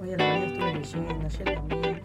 Hoy a la mañana estuve leyendo, ayer también.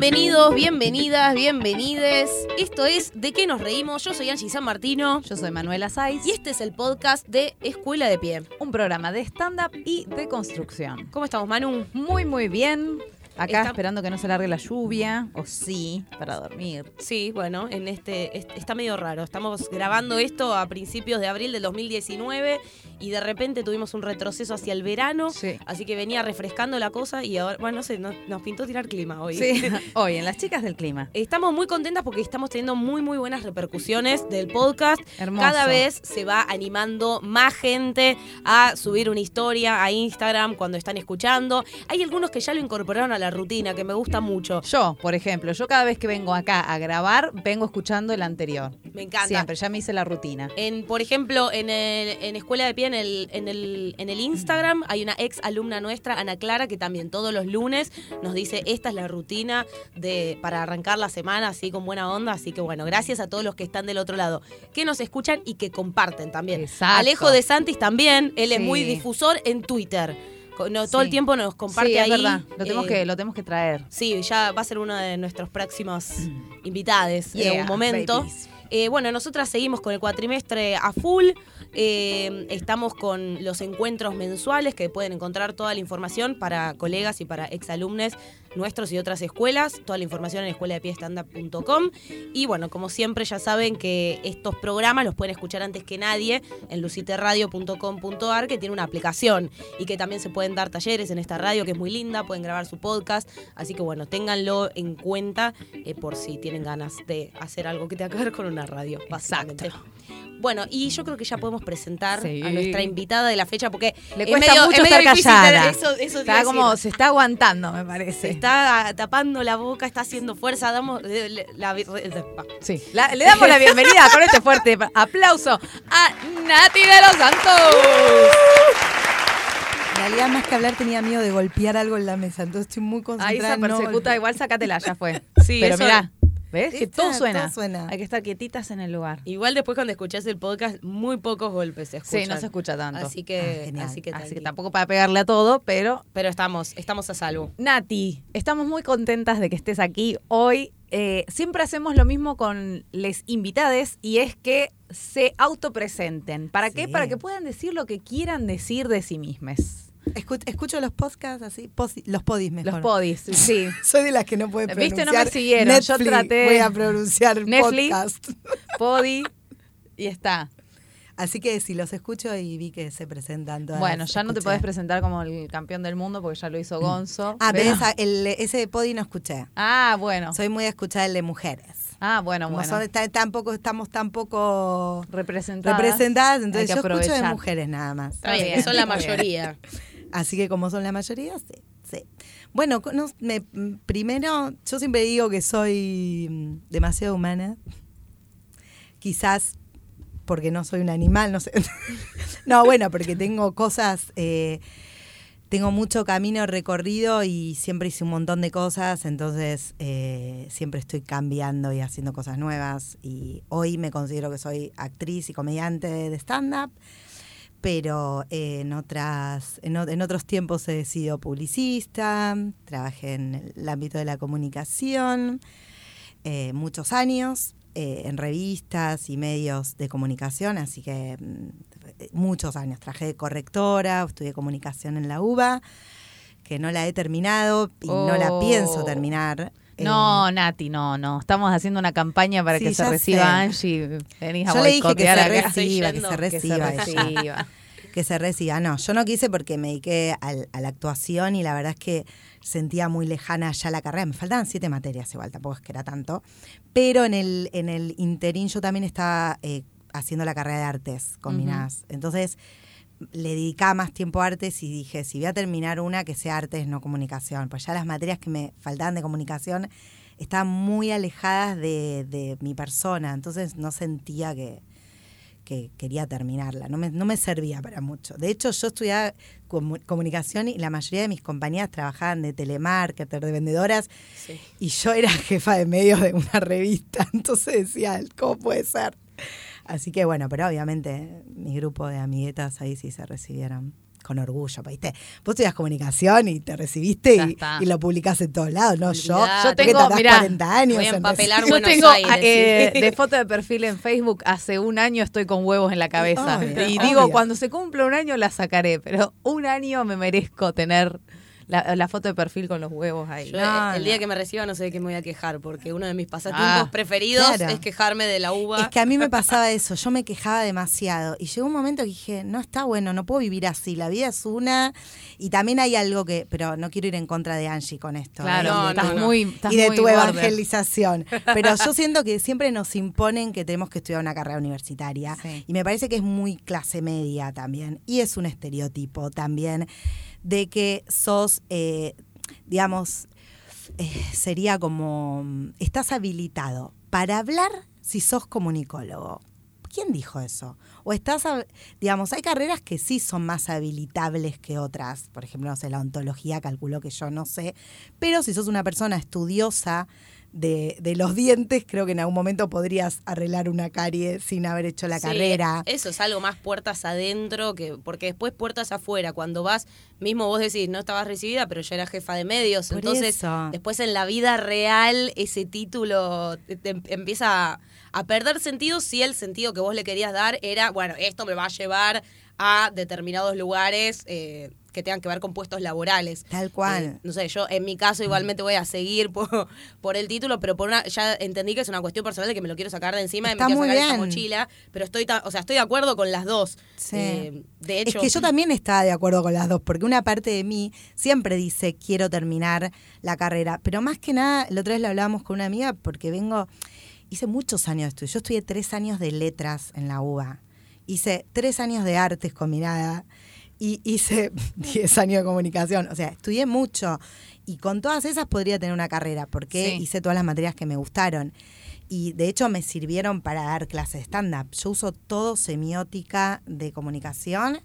Bienvenidos, bienvenidas, bienvenides. Esto es ¿De qué nos reímos? Yo soy Angie San Martino Yo soy Manuela Saiz, y este es el podcast de Escuela de Pie. Un programa de stand-up y de construcción. ¿Cómo estamos, Manu? Muy, muy bien. Acá Está- esperando que no se largue la lluvia, o sí, para dormir. Sí, bueno, en este est- está medio raro. Estamos grabando esto a principios de abril del 2019 y de repente tuvimos un retroceso hacia el verano, Sí. así que venía refrescando la cosa y ahora, bueno, no sé, nos, nos pintó tirar clima hoy. Sí, hoy en las chicas del clima. Estamos muy contentas porque estamos teniendo muy, muy buenas repercusiones del podcast. Hermoso. Cada vez se va animando más gente a subir una historia a Instagram cuando están escuchando. Hay algunos que ya lo incorporaron a la rutina, que me gusta mucho. Yo, por ejemplo, yo cada vez que vengo acá a grabar, vengo escuchando el anterior. Me encanta. Siempre, ya me hice la rutina. En, por ejemplo, en, el- en Escuela de Pie, en el, en, el, en el Instagram, hay una ex alumna nuestra, Ana Clara, que también todos los lunes nos dice, esta es la rutina de, para arrancar la semana así con buena onda. Así que bueno, gracias a todos los que están del otro lado, que nos escuchan y que comparten también. Exacto. Alejo de Santis también, él es muy difusor en Twitter. No, todo el tiempo nos comparte sí, es ahí. verdad. Lo tenemos, eh, que, lo tenemos que traer. Sí, ya va a ser uno de nuestros próximos invitados en algún momento. Eh, bueno, nosotras seguimos con el cuatrimestre a full. eh, estamos con los encuentros mensuales que pueden encontrar toda la información para colegas y para exalumnes nuestros y otras escuelas. Toda la información en escueladepiestanda.com. Y bueno, como siempre ya saben que estos programas los pueden escuchar antes que nadie en luciterradio.com.ar que tiene una aplicación y que también se pueden dar talleres en esta radio que es muy linda, pueden grabar su podcast. Así que bueno, ténganlo en cuenta eh, por si tienen ganas de hacer algo que tenga que ver con una radio, básicamente. Bueno, y yo creo que ya podemos presentar Sí. a nuestra invitada de la fecha porque Le es cuesta medio- mucho es medio estar callada. eso- eso está como, se está aguantando, me parece. Está tapando la boca, está haciendo fuerza, damos le- la, la- Sí. La- le damos la bienvenida con este fuerte aplauso a Nati de los Santos. En realidad, más que hablar, tenía miedo de golpear algo en la mesa. Entonces estoy muy Ahí concentrada. esa en no persecuta, golpear. igual sácatela, ya fue. Sí, Pero eso- mirá, ¿ves? Que todo suena. todo suena. Hay que estar quietitas en el lugar. Igual después cuando escuchás el podcast, muy pocos golpes se escuchan. Sí, no se escucha tanto. Así que, Ah, así que, Así que tampoco para pegarle a todo, pero Pero estamos, estamos a salvo. Nati, estamos muy contentas de que estés aquí hoy. Eh, siempre hacemos lo mismo con les invitades y es que se autopresenten. ¿Para qué? Para que puedan decir lo que quieran decir de sí mismas. Escu- escucho los podcasts así, posi- los podis mejor. Los podis, sí. Soy de las que no puede Viste, pronunciar. no me siguieron, yo Netflix, traté- Voy a pronunciar Netflix. podcast. Podi y está. Así que si los escucho y vi que se presentan todas. Bueno, ya no te podés presentar como el campeón del mundo porque ya lo hizo Gonzo. Ah, pero esa- el- ese de podi no escuché. Ah, bueno. Soy muy de escuchar el de mujeres. Ah, bueno, Como bueno. son- está- tampoco, estamos tan poco representadas. representadas, entonces yo escucho de mujeres nada más. Está bien, son la mayoría. Así que como son la mayoría, sí. sí. Bueno, primero, yo siempre digo que soy mm, demasiado humana. Quizás porque no soy un animal, no sé. no, bueno, porque tengo cosas, eh, tengo mucho camino recorrido y siempre hice un montón de cosas, entonces eh, siempre estoy cambiando y haciendo cosas nuevas. Y hoy me considero que soy actriz y comediante de stand-up pero eh, en otras en, o- en otros tiempos he sido publicista, trabajé en el ámbito de la comunicación eh, muchos años eh, en revistas y medios de comunicación, así que mm, muchos años. Trabajé de correctora, estudié comunicación en la UBA, que no la he terminado y no la Oh. pienso terminar. Eh, No, Nati, no, no. Estamos haciendo una campaña para Sí, que se reciba sé. Angie. Venís a Yo le dije que se reciba, que se yendo, Que se reciba. Que se reciba. No, yo no quise porque me dediqué al- a la actuación y la verdad es que sentía muy lejana ya la carrera. Me faltaban siete materias igual, tampoco es que era tanto. Pero en el, en el interín yo también estaba eh, haciendo la carrera de artes combinadas. Entonces le dedicaba más tiempo a artes y dije, si voy a terminar una, que sea artes, no comunicación. Pues ya las materias que me faltaban de comunicación estaban muy alejadas de, de mi persona. Entonces no sentía que, que quería terminarla, no me, no me servía para mucho. De hecho, yo estudiaba comu- comunicación y la mayoría de mis compañeras trabajaban de telemarketer, de vendedoras, Sí. y yo era jefa de medios de una revista, entonces decía, ¿cómo puede ser? Así que bueno, pero obviamente mi grupo de amiguetas ahí sí se recibieron con orgullo, ¿viste? Vos estudias comunicación y te recibiste y, lo publicás en todos lados, ¿no? Yo. Yo tengo, mirá, 40 años voy a en empapelar Yo tengo Aires, eh, sí. de foto de perfil en Facebook, hace un año estoy con huevos en la cabeza. Obvio, y obvio. digo, cuando se cumpla un año la sacaré, pero un año me merezco tener la, la foto de perfil con los huevos ahí. Yo, No, el no. día que me reciba no sé de qué me voy a quejar, porque uno de mis pasatiempos Ah, preferidos claro. es quejarme de la uva. Es que a mí me pasaba eso, yo me quejaba demasiado y llegó un momento que dije, no está bueno, no puedo vivir así, la vida es una y también hay algo que, pero no quiero ir en contra de Angie con esto. Claro, ¿eh? No, estás muy estás y de muy tu border. evangelización. Pero yo siento que siempre nos imponen que tenemos que estudiar una carrera universitaria. Sí. Y me parece que es muy clase media también. Y es un estereotipo también de que sos, eh, digamos, eh, sería como, estás habilitado para hablar si sos comunicólogo. ¿Quién dijo eso? O estás, digamos, hay carreras que sí son más habilitables que otras. Por ejemplo, no sé, la ontología, calculo que yo no sé. Pero si sos una persona estudiosa de, de los dientes, creo que en algún momento podrías arreglar una carie sin haber hecho la Sí, carrera. Eso es algo más puertas adentro, que porque después puertas afuera. Cuando vas, mismo vos decís, no estabas recibida, pero ya era jefa de medios. Por Entonces, eso. después en la vida real, ese título te- te em- empieza a, a perder sentido si el sentido que vos le querías dar era, bueno, esto me va a llevar a determinados lugares. eh, que tengan que ver con puestos laborales. Tal cual. Eh, no sé, yo en mi caso igualmente voy a seguir por, por el título, pero por una, ya entendí que es una cuestión personal de que me lo quiero sacar de encima Está y me quiero muy sacar esa bien. mochila, pero estoy, o sea, estoy de acuerdo con las dos. Sí. Eh, de hecho, es que yo también estaba de acuerdo con las dos, porque una parte de mí siempre dice quiero terminar la carrera, pero más que nada, la otra vez lo hablábamos con una amiga, porque vengo, hice muchos años de estudio, yo estudié tres años de letras en la UBA, hice tres años de artes combinada y hice diez años de comunicación, o sea, estudié mucho y con todas esas podría tener una carrera, porque Sí. hice todas las materias que me gustaron. Y de hecho me sirvieron para dar clases stand-up. Yo uso todo semiótica de comunicación,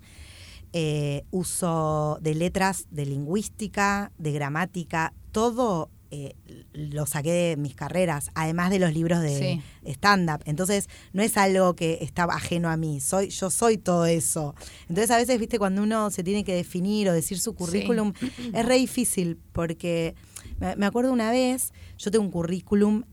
eh, uso de letras, de lingüística, de gramática, todo eh, lo saqué de mis carreras, además de los libros de Sí. stand-up. Entonces, no es algo que está ajeno a mí, soy, yo soy todo eso. Entonces, a veces, viste, cuando uno se tiene que definir o decir su currículum, es re difícil, porque me, me acuerdo una vez, yo tengo un currículum,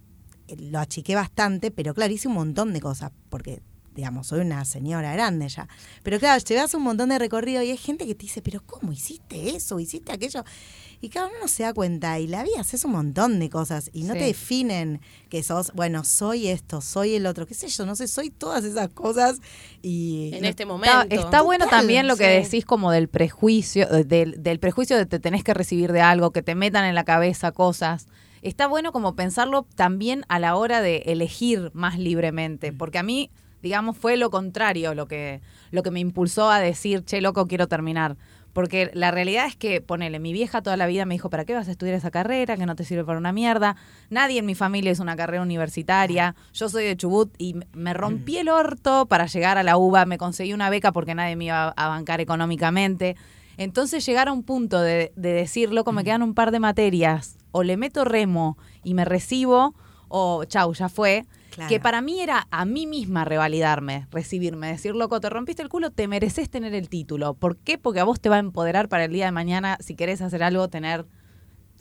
eh, lo achiqué bastante, pero claro, hice un montón de cosas, porque digamos, soy una señora grande ya. Pero claro, llevas un montón de recorrido y hay gente que te dice, pero ¿cómo hiciste eso? ¿Hiciste aquello? Y cada uno no se da cuenta. Y la vida haces un montón de cosas y no Sí. te definen que sos, bueno, soy esto, soy el otro, qué sé yo, no sé, soy todas esas cosas. Y en no- este momento. Está, está bueno también lo que sí. decís como del prejuicio, eh, del, del prejuicio de te tenés que recibir de algo, que te metan en la cabeza cosas. Está bueno como pensarlo también a la hora de elegir más libremente, porque a mí, digamos, fue lo contrario lo que, lo que me impulsó a decir, che, loco, quiero terminar. Porque la realidad es que, ponele, mi vieja toda la vida me dijo, ¿para qué vas a estudiar esa carrera? Que no te sirve para una mierda. Nadie en mi familia es una carrera universitaria. Yo soy de Chubut y me rompí el orto para llegar a la UBA. Me conseguí una beca porque nadie me iba a bancar económicamente. Entonces llegar a un punto de, de decir, loco, me quedan un par de materias. O le meto remo y me recibo, o chau, ya fue. Claro. Que para mí era a mí misma revalidarme, recibirme, decir, loco, te rompiste el culo, te mereces tener el título. ¿Por qué? Porque a vos te va a empoderar para el día de mañana, si querés hacer algo, tener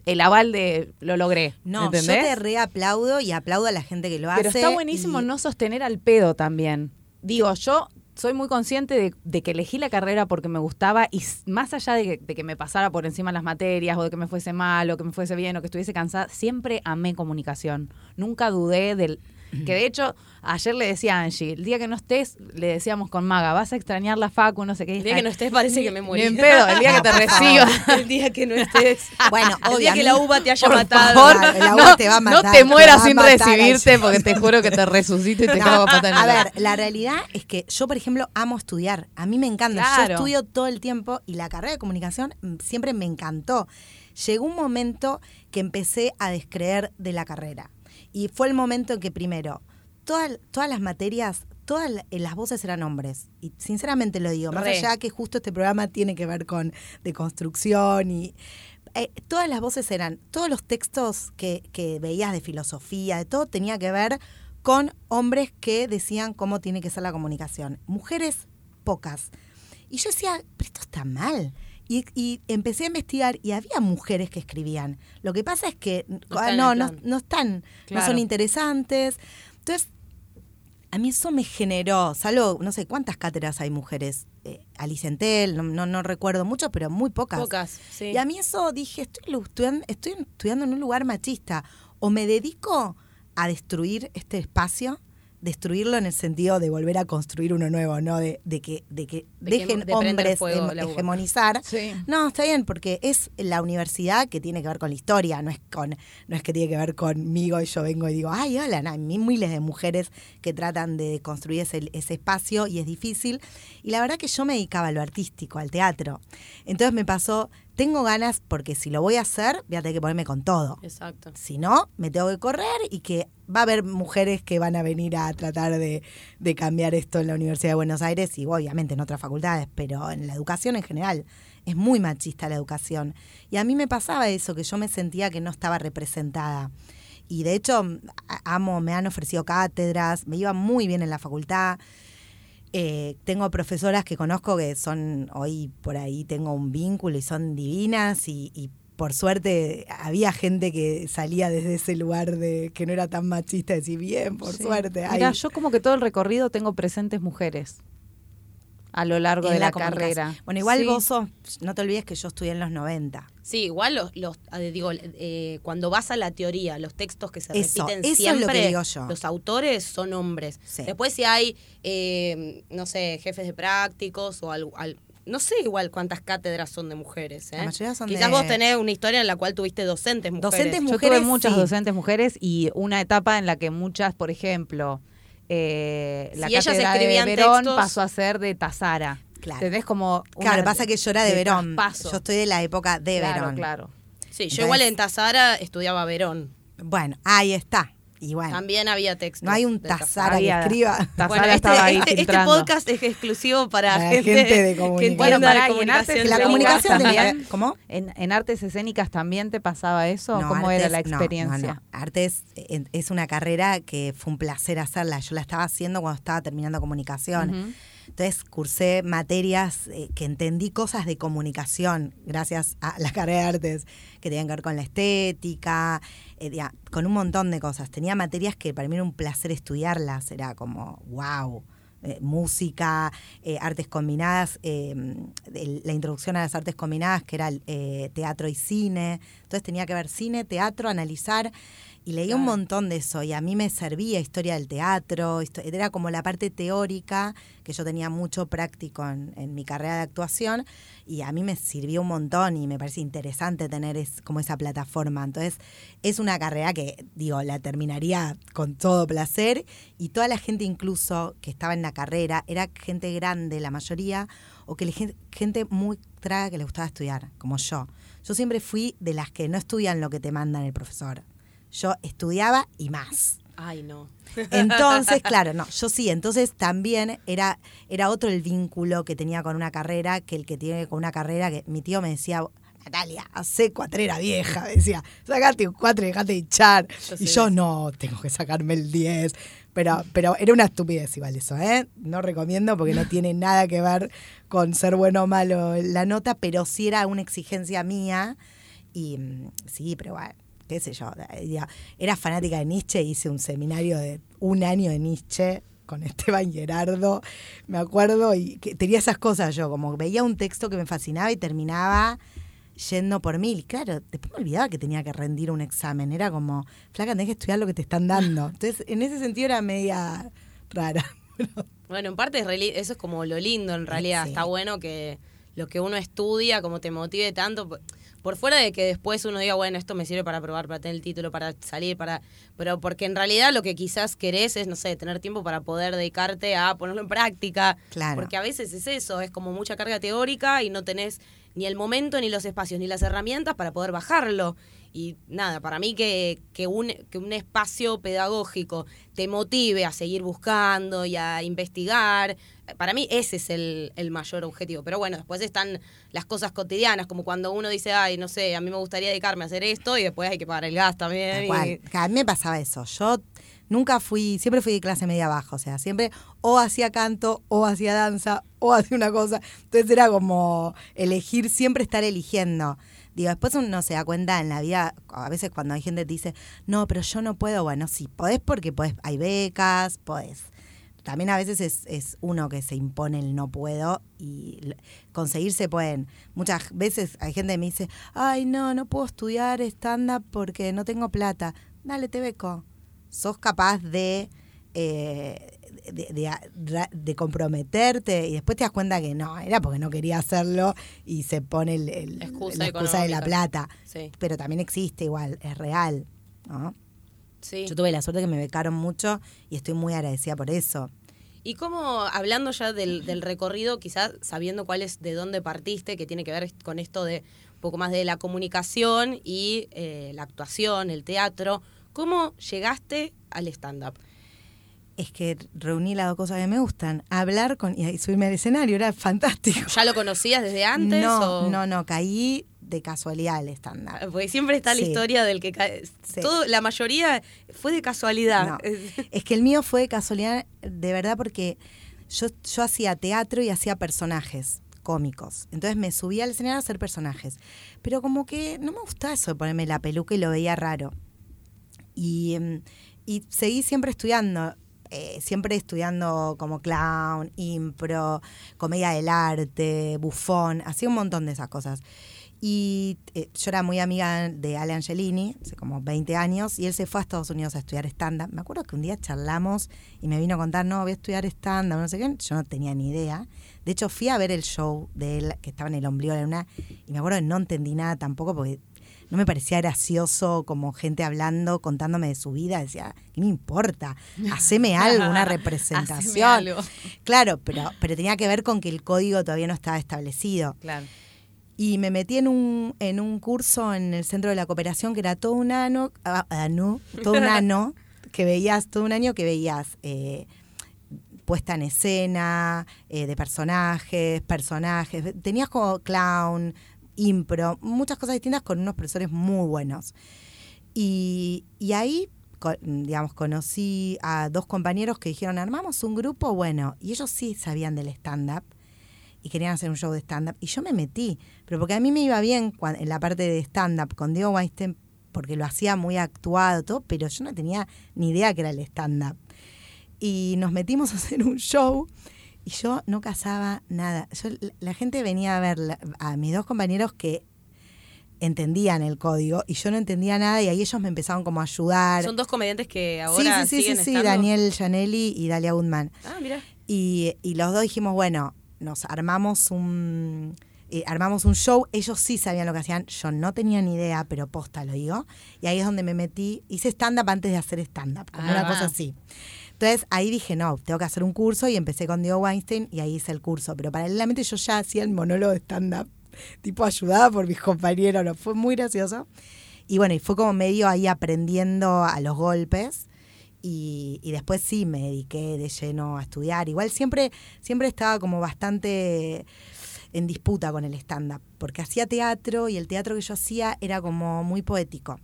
el aval de lo logré. No, ¿entendés? yo te reaplaudo y aplaudo a la gente que lo hace. Pero está buenísimo y- no sostener al pedo también. Digo, yo soy muy consciente de, de que elegí la carrera porque me gustaba y más allá de que, de que me pasara por encima las materias o de que me fuese mal o que me fuese bien o que estuviese cansada, siempre amé comunicación. Nunca dudé del... Que de hecho, ayer le decía a Angie, el día que no estés, le decíamos con Maga, vas a extrañar la facu, no sé qué. El día que no estés parece que me morí. Ni en pedo, el día que te reciba. el día que no estés. Bueno, el día que la uva te haya Por matado. favor, no, te va a matar, no te mueras sin matar, recibirte porque te juro que te resucito y te No, cago a patada ver, la realidad es que yo, por ejemplo, amo estudiar. A mí me encanta. Claro. Yo estudio todo el tiempo y la carrera de comunicación mm, siempre me encantó. Llegó un momento que empecé a descreer de la carrera. Y fue el momento en que primero, todas, todas las materias todas eh, las voces eran hombres. Y sinceramente lo digo, más Re. allá que justo este programa tiene que ver con deconstrucción y eh, todas las voces eran, todos los textos que, que veías de filosofía, de todo, tenía que ver con hombres que decían cómo tiene que ser la comunicación. Mujeres, pocas. Y yo decía, pero esto está mal. Y, y empecé a investigar y había mujeres que escribían. Lo que pasa es que están ah, no, no, no están, no son interesantes. Entonces, a mí eso me generó, salvo, no sé cuántas cátedras hay mujeres. Eh, Alice Entel, no, no, no recuerdo mucho, pero muy pocas. Pocas, sí. Y a mí eso dije, estoy estudiando en un lugar machista. O me dedico a destruir este espacio, destruirlo en el sentido de volver a construir uno nuevo, ¿no? De, de que, de que De que dejen hombres fuego uva. hegemonizar. Sí. No, está bien, porque es la universidad que tiene que ver con la historia, no es con, no es que tiene que ver conmigo y yo vengo y digo, ay, hola, no, hay mi- miles de mujeres que tratan de construir ese, ese espacio y es difícil. Y la verdad que yo me dedicaba a lo artístico, al teatro. Entonces me pasó, tengo ganas, porque si lo voy a hacer, voy a tener que ponerme con todo. Exacto. Si no, me tengo que correr y que va a haber mujeres que van a venir a tratar de, de cambiar esto en la Universidad de Buenos Aires y obviamente en otras facultades, pero en la educación en general. Es muy machista la educación. Y a mí me pasaba eso, que yo me sentía que no estaba representada. Y de hecho, amo, me han ofrecido cátedras, me iba muy bien en la facultad. Eh, tengo profesoras que conozco que son, hoy por ahí tengo un vínculo y son divinas y, y por suerte había gente que salía desde ese lugar de que no era tan machista, decir bien, por Sí. suerte. Mira, yo como que todo el recorrido tengo presentes mujeres a lo largo de la, carrera. Bueno, igual Sí. vos sos, no te olvides que yo estudié en los 90. Sí, igual los, los digo, eh, cuando vas a la teoría, los textos que se Eso, repiten eso es lo siempre, que digo yo. los autores son hombres. Sí. Después si hay, eh, no sé, jefes de prácticos o algo, al- no sé igual cuántas cátedras son de mujeres. ¿eh? La mayoría son Quizás de- vos tenés una historia en la cual tuviste docentes mujeres. Docentes Yo mujeres, tuve muchas sí. docentes mujeres y una etapa en la que muchas, por ejemplo, eh, la Si ellas cátedra de Verón textos- pasó a ser de Tazara. Claro. ¿Tenés como Claro, una- pasa que yo era de, Verón. traspaso. Yo estoy de la época de claro, Verón. claro. Sí, yo Entonces- igual en Tazara estudiaba Verón. Bueno, ahí está. Y bueno, También había textos. no hay un Tazara que escriba. Tazara Bueno, este, estaba ahí este- este podcast es exclusivo para, Para gente, gente de comunicación. Bueno, de en comunicación. artes la comunicación también. ¿Cómo? ¿En, en artes escénicas también te pasaba eso? No, ¿Cómo era la experiencia? no, no. Artes es una carrera que fue un placer hacerla. Yo la estaba haciendo cuando estaba terminando comunicación. Entonces cursé materias eh, que entendí cosas de comunicación gracias a la carrera de artes que tenían que ver con la estética, eh, con un montón de cosas. Tenía materias que para mí era un placer estudiarlas, era como, wow. eh, música, artes combinadas, la introducción a las artes combinadas, que era teatro y cine. Entonces tenía que ver cine, teatro, analizar. Y leí un montón de eso y a mí me servía historia del teatro, era como la parte teórica, que yo tenía mucho práctico en, en mi carrera de actuación y a mí me sirvió un montón y me parece interesante tener es, como esa plataforma. Entonces es una carrera que, digo, la terminaría con todo placer y toda la gente incluso que estaba en la carrera era gente grande, la mayoría, o que le- gente muy traga que le gustaba estudiar, como yo. Yo siempre fui de las que no estudian lo que te mandan el profesor. Yo estudiaba y más. Ay, no. Entonces, claro, no, yo sí, entonces también era, era otro el vínculo que tenía con una carrera que el que tiene con una carrera que mi tío me decía, Natalia, hace cuatrera vieja, me decía, sacate un cuatro y dejate de hinchar. Yo y yo eso. no, tengo que sacarme el 10. Pero, pero era una estupidez igual eso, ¿eh? No recomiendo porque no tiene nada que ver con ser bueno o malo la nota, pero sí era una exigencia mía. Y mm, sí, pero bueno, qué sé yo. Era fanática de Nietzsche, hice un seminario de un año de Nietzsche con Esteban Gerardo, me acuerdo, y que tenía esas cosas yo, como veía un texto que me fascinaba y terminaba yendo por mil. Claro, después me olvidaba que tenía que rendir un examen. Era como, flaca, tenés que estudiar lo que te están dando. Entonces, en ese sentido era media rara. Bueno, en parte eso es como lo lindo en realidad. Sí. Está bueno que lo que uno estudia, como te motive tanto. Por- fuera de que después uno diga, bueno, esto me sirve para probar, para tener el título, para salir, para. Pero porque en realidad lo que quizás querés es, no sé, tener tiempo para poder dedicarte a ponerlo en práctica. Claro. Porque a veces es eso, es como mucha carga teórica y no tenés ni el momento, ni los espacios, ni las herramientas para poder bajarlo. Y nada, para mí que, que, un, que un espacio pedagógico te motive a seguir buscando y a investigar, para mí ese es el, el, mayor objetivo. Pero bueno, después están las cosas cotidianas, como cuando uno dice, ay, no sé, a mí me gustaría dedicarme a hacer esto y después hay que pagar el gas también. Y... A mí me pasaba eso. Yo nunca fui, siempre fui de clase media baja, o sea, siempre o hacía canto, o hacía danza, o hacía una cosa. Entonces era como elegir, siempre estar eligiendo. Digo, después uno se da cuenta en la vida, a veces cuando hay gente que dice, no, pero yo no puedo, bueno, sí, podés porque podés, hay becas, podés. También a veces es, es uno que se impone el no puedo y conseguir se pueden. Muchas veces hay gente que me dice, ay, no, no puedo estudiar stand-up porque no tengo plata. Dale, te beco. Sos capaz de eh, de, comprometerte y después te das cuenta que no, era porque no quería hacerlo y se pone el, la excusa de la plata. Pero también existe igual, es real. ¿no? Yo tuve la suerte que me becaron mucho y estoy muy agradecida por eso. Y cómo, hablando ya del, recorrido, quizás sabiendo cuál es de dónde partiste, que tiene que ver con esto de un poco más de la comunicación y eh, la actuación, el teatro, ¿cómo llegaste al stand-up? Es que reuní las dos cosas que me gustan. Hablar con y subirme al escenario, era fantástico. ¿Ya lo conocías desde antes? No, no, no, caí de casualidad al estándar. Porque siempre está la historia del que cae. Todo, la mayoría fue de casualidad. es que el mío fue de casualidad, de verdad, porque yo, yo hacía teatro y hacía personajes cómicos. Entonces me subía al escenario a hacer personajes. Pero como que no me gustaba eso de ponerme la peluca y lo veía raro. Y, em, y seguí siempre estudiando. Eh, siempre estudiando como clown, impro, comedia del arte, bufón, hacía un montón de esas cosas. Y eh, yo era muy amiga de Ale Angelini, hace como 20 años, y él se fue a Estados Unidos a estudiar stand-up. Me acuerdo que un día charlamos y me vino a contar, no, voy a estudiar stand-up, no sé qué. Yo no tenía ni idea. De hecho, fui a ver el show de él, que estaba en el ombligo de la luna, y me acuerdo que no entendí nada tampoco, porque no me parecía gracioso como gente hablando, contándome de su vida. Decía, ¿qué me importa? Haceme algo, una representación. Claro, pero, pero tenía que ver con que el código todavía no estaba establecido. Claro. Y me metí en un, en un curso en el Centro de la Cooperación que era todo un año, ah, ah, todo un año, que veías, todo un año que veías eh, puesta en escena, eh, de personajes, personajes, tenías como clown, impro, muchas cosas distintas con unos profesores muy buenos. Y, ahí, digamos, conocí a dos compañeros que dijeron, armamos un grupo, bueno, y ellos sí sabían del stand-up y querían hacer un show de stand-up. Y yo me metí, pero porque a mí me iba bien en la parte de stand-up con Diego Weinstein, porque lo hacía muy actuado, todo, pero yo no tenía ni idea que era el stand-up. Y nos metimos a hacer un show y yo no casaba nada. Yo, la gente venía a ver a mis dos compañeros que entendían el código y yo no entendía nada y ahí ellos me empezaron como a ayudar. Son dos comediantes que ahora sí, sí, sí, sí, Daniel Janelli y Dalia Goodman. Ah, mira. Y, y los dos dijimos, bueno, nos armamos un eh, armamos un show, ellos sí sabían lo que hacían, yo no tenía ni idea, pero posta lo digo. Y ahí es donde me metí, hice stand-up antes de hacer stand-up, como una cosa ah. así. Entonces ahí dije, no, tengo que hacer un curso y empecé con Diego Weinstein y ahí hice el curso. Pero paralelamente yo ya hacía el monólogo de stand-up, tipo ayudada por mis compañeros, ¿no? fue muy gracioso. Y bueno, y fue como medio ahí aprendiendo a los golpes. Y, y, después sí me dediqué de lleno a estudiar. Igual siempre, siempre estaba como bastante en disputa con el stand-up, porque hacía teatro y el teatro que yo hacía era como muy poético.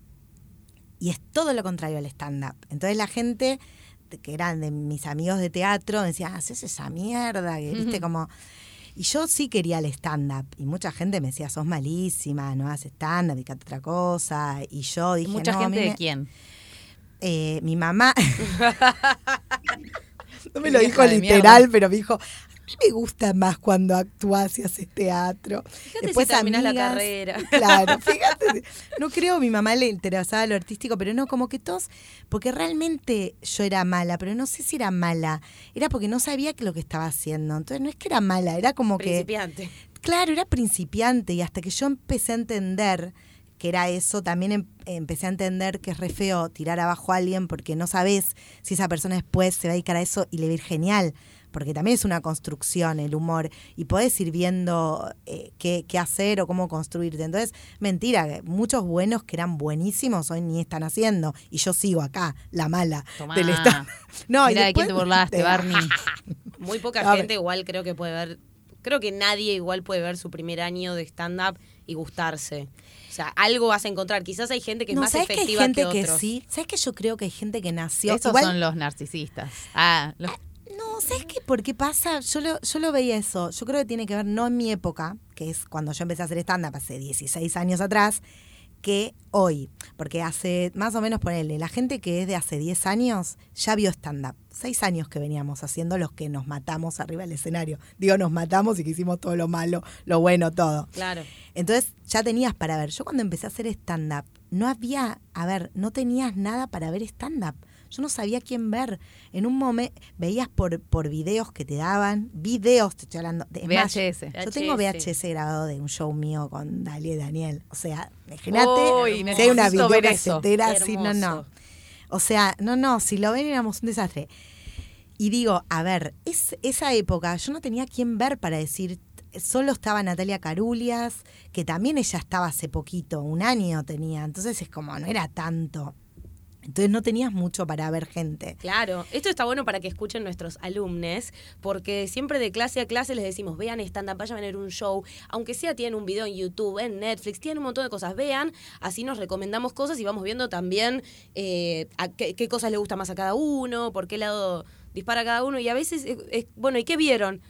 Y es todo lo contrario al stand-up. Entonces la gente que eran de mis amigos de teatro, decían, haces esa mierda, que viste como... Y yo sí quería el stand-up. Y mucha gente me decía, sos malísima, no haces stand-up, dedicate otra cosa. Y yo dije, ¿Mucha gente de quién? Eh, mi mamá. no me lo dijo literal, pero me dijo, mí me gusta más cuando actúas y haces teatro. Fíjate Después si terminas la carrera. Claro, fíjate. No creo a mi mamá le interesaba lo artístico, pero no, como que todos, porque realmente yo era mala, pero no sé si era mala. Era porque no sabía que lo que estaba haciendo. Entonces no es que era mala, era como que. Principiante. Claro, era principiante y hasta que yo empecé a entender que era eso, también em, empecé a entender que es re feo tirar abajo a alguien porque no sabes si esa persona después se va a dedicar a eso y le va a ir genial porque también es una construcción el humor y podés ir viendo eh, qué, qué hacer o cómo construirte. Entonces, mentira, que muchos buenos que eran buenísimos hoy ni están haciendo y yo sigo acá, la mala Tomá. del stand. No, y Mira de quién después- te burlaste, Barney. Muy poca gente igual creo que puede ver, creo que nadie igual puede ver su primer año de stand-up y gustarse. O sea, algo vas a encontrar. Quizás hay gente que es no, más ¿sabes que hay efectiva gente que que, otros. sí? ¿Sabes que yo creo que hay gente que nació Esos igual- son los narcisistas. Ah, los- No, ¿sabes qué? ¿Por qué pasa? Yo lo, yo lo veía eso. Yo creo que tiene que ver no en mi época, que es cuando yo empecé a hacer stand-up hace 16 años atrás, que hoy. Porque hace, más o menos, ponerle, la gente que es de hace 10 años ya vio stand-up. Seis años que veníamos haciendo los que nos matamos arriba del escenario. Digo, nos matamos y que hicimos todo lo malo, lo bueno, todo. Claro. Entonces ya tenías para ver. Yo cuando empecé a hacer stand-up, no había, a ver, no tenías nada para ver stand-up. Yo no sabía quién ver. En un momento, veías por, por videos que te daban, videos, te estoy hablando. De, es más, VHS. yo tengo VHS. VHS grabado de un show mío con Dalia y Daniel. O sea, imagínate, si hay una videocasetera así, no, no. O sea, no, no, si lo ven éramos un desastre. Y digo, a ver, es, esa época yo no tenía quién ver para decir, solo estaba Natalia Carulias, que también ella estaba hace poquito, un año tenía, entonces es como, no era tanto. Entonces no tenías mucho para ver gente. Claro, esto está bueno para que escuchen nuestros alumnos, porque siempre de clase a clase les decimos, vean stand-up, vayan a ver un show, aunque sea tienen un video en YouTube, en Netflix, tienen un montón de cosas, vean, así nos recomendamos cosas y vamos viendo también eh, a qué, cosas le gusta más a cada uno, por qué lado dispara cada uno, y a veces, eh, eh, bueno, ¿y qué vieron?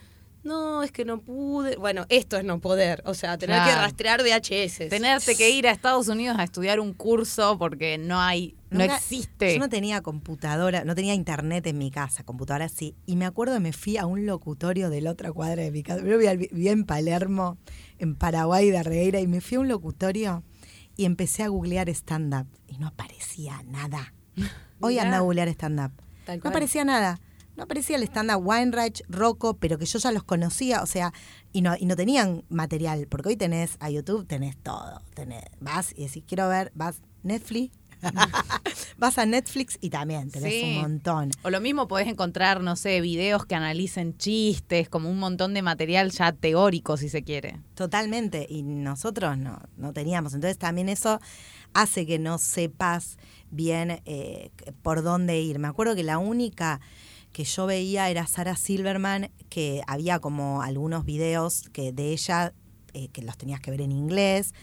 No, es que no pude. Bueno, esto es no poder. O sea, tener que rastrear VHS. Tenerte que ir a Estados Unidos a estudiar un curso porque no hay, no existe. Yo no tenía computadora, no tenía internet en mi casa, computadora sí. Y me acuerdo que me fui a un locutorio de la otra cuadra de mi casa. Yo vivía, en Palermo, en Paraguay de Arreguera, y me fui a un locutorio y empecé a googlear stand-up. Y no aparecía nada. Hoy anda a googlear stand-up. No aparecía nada. No aparecía el stand-up Weinreich, Rocco, pero que yo ya los conocía, o sea, y no, y no tenían material, porque hoy tenés a YouTube, tenés todo. Tenés, vas y decís, quiero ver, vas Netflix, vas a Netflix y también tenés Sí. un montón. O lo mismo podés encontrar, no sé, videos que analicen chistes, como un montón de material ya teórico, si se quiere. Totalmente, y nosotros no, no teníamos. Entonces también eso hace que no sepas bien eh, por dónde ir. Me acuerdo que la única que yo veía era Sara Silverman, que había como algunos videos que de ella eh, que los tenías que ver en inglés.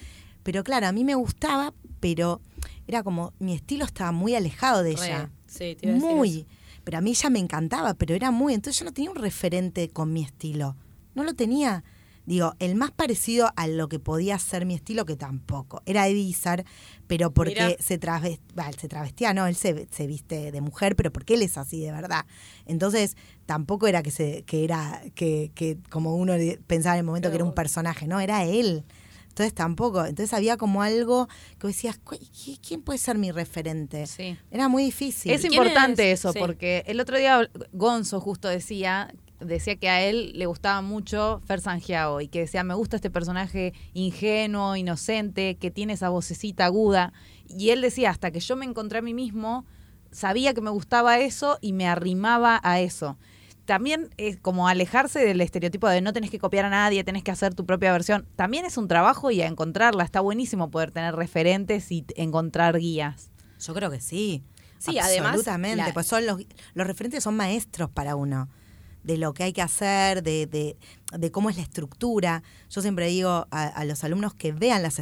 Pero claro, a mí me gustaba, pero era como, mi estilo estaba muy alejado de Re, ella. sí, te iba a decir muy. eso. Pero a mí ella me encantaba, pero era muy. Entonces yo no tenía un referente con mi estilo. No lo tenía. Digo, el más parecido a lo que podía ser mi estilo, que tampoco. Era Eddie Izzard, pero porque Mirá. se, travest, bah, se travestía, no, él se, se viste de mujer, pero porque él es así de verdad. Entonces, tampoco era que se, que era, que, que como uno pensaba en el momento que era un personaje, no, era él. Entonces tampoco. Entonces había como algo que vos decías, "¿Cu- qui- ¿quién puede ser mi referente? Sí. Era muy difícil. Es ¿Quién importante es? eso, Sí. porque el otro día Gonzo justo decía, decía que a él le gustaba mucho Fer Sangiao y que decía, me gusta este personaje ingenuo, inocente, que tiene esa vocecita aguda. Y él decía, hasta que yo me encontré a mí mismo, sabía que me gustaba eso y me arrimaba a eso. También es como alejarse del estereotipo de no tenés que copiar a nadie, tenés que hacer tu propia versión. También es un trabajo y a encontrarla. Está buenísimo poder tener referentes y encontrar guías. Yo creo que sí. Sí, además, Absolutamente. la- Pues son los, los referentes son maestros para uno. De lo que hay que hacer, de, de, de cómo es la estructura. Yo siempre digo a, a los alumnos que vean las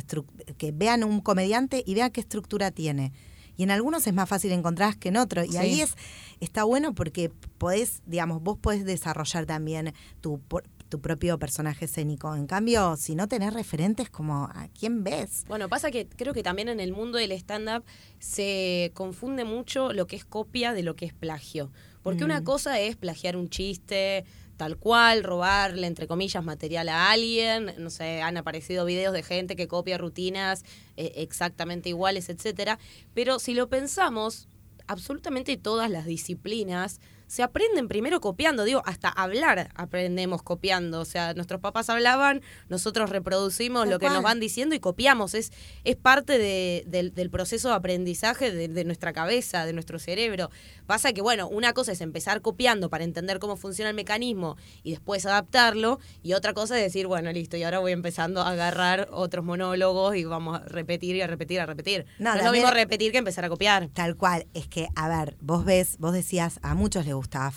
que vean un comediante y vean qué estructura tiene. Y en algunos es más fácil encontrar que en otros. Y Sí. ahí es, está bueno porque podés, digamos, vos podés desarrollar también tu, por- tu propio personaje escénico. En cambio, si no tenés referentes, como ¿a quién ves? Bueno, pasa que creo que también en el mundo del stand-up se confunde mucho lo que es copia de lo que es plagio. Porque una Mm. cosa es plagiar un chiste tal cual, robarle, entre comillas, material a alguien. No sé, han aparecido videos de gente que copia rutinas eh, exactamente iguales, etcétera. Pero si lo pensamos, absolutamente todas las disciplinas se aprenden primero copiando, digo, hasta hablar aprendemos copiando, o sea, nuestros papás hablaban, nosotros reproducimos lo que nos van diciendo y copiamos, es, es parte de- del, del proceso de aprendizaje de, de nuestra cabeza, de nuestro cerebro. Pasa que, bueno, una cosa es empezar copiando para entender cómo funciona el mecanismo y después adaptarlo, y otra cosa es decir, bueno, listo, y ahora voy empezando a agarrar otros monólogos y vamos a repetir y a repetir y a repetir. No, No, es lo mismo repetir que empezar a copiar. Tal cual, es que, a ver, vos ves, vos decías, a muchos les gustaba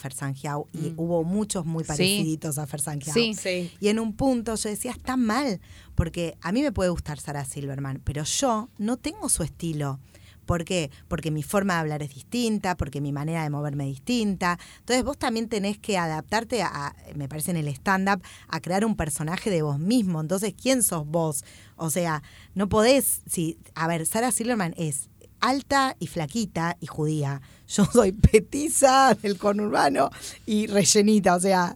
y hubo muchos muy Sí. pareciditos a Fer Sangiao. Sí. Sí. Y en un punto yo decía, está mal, porque a mí me puede gustar Sarah Silverman, pero yo no tengo su estilo. ¿Por qué? Porque mi forma de hablar es distinta, porque mi manera de moverme es distinta. Entonces vos también tenés que adaptarte a, me parece en el stand-up, a crear un personaje de vos mismo. Entonces, ¿quién sos vos? O sea, no podés, si, a ver, Sarah Silverman es alta y flaquita y judía. Yo soy petiza del conurbano y rellenita, o sea,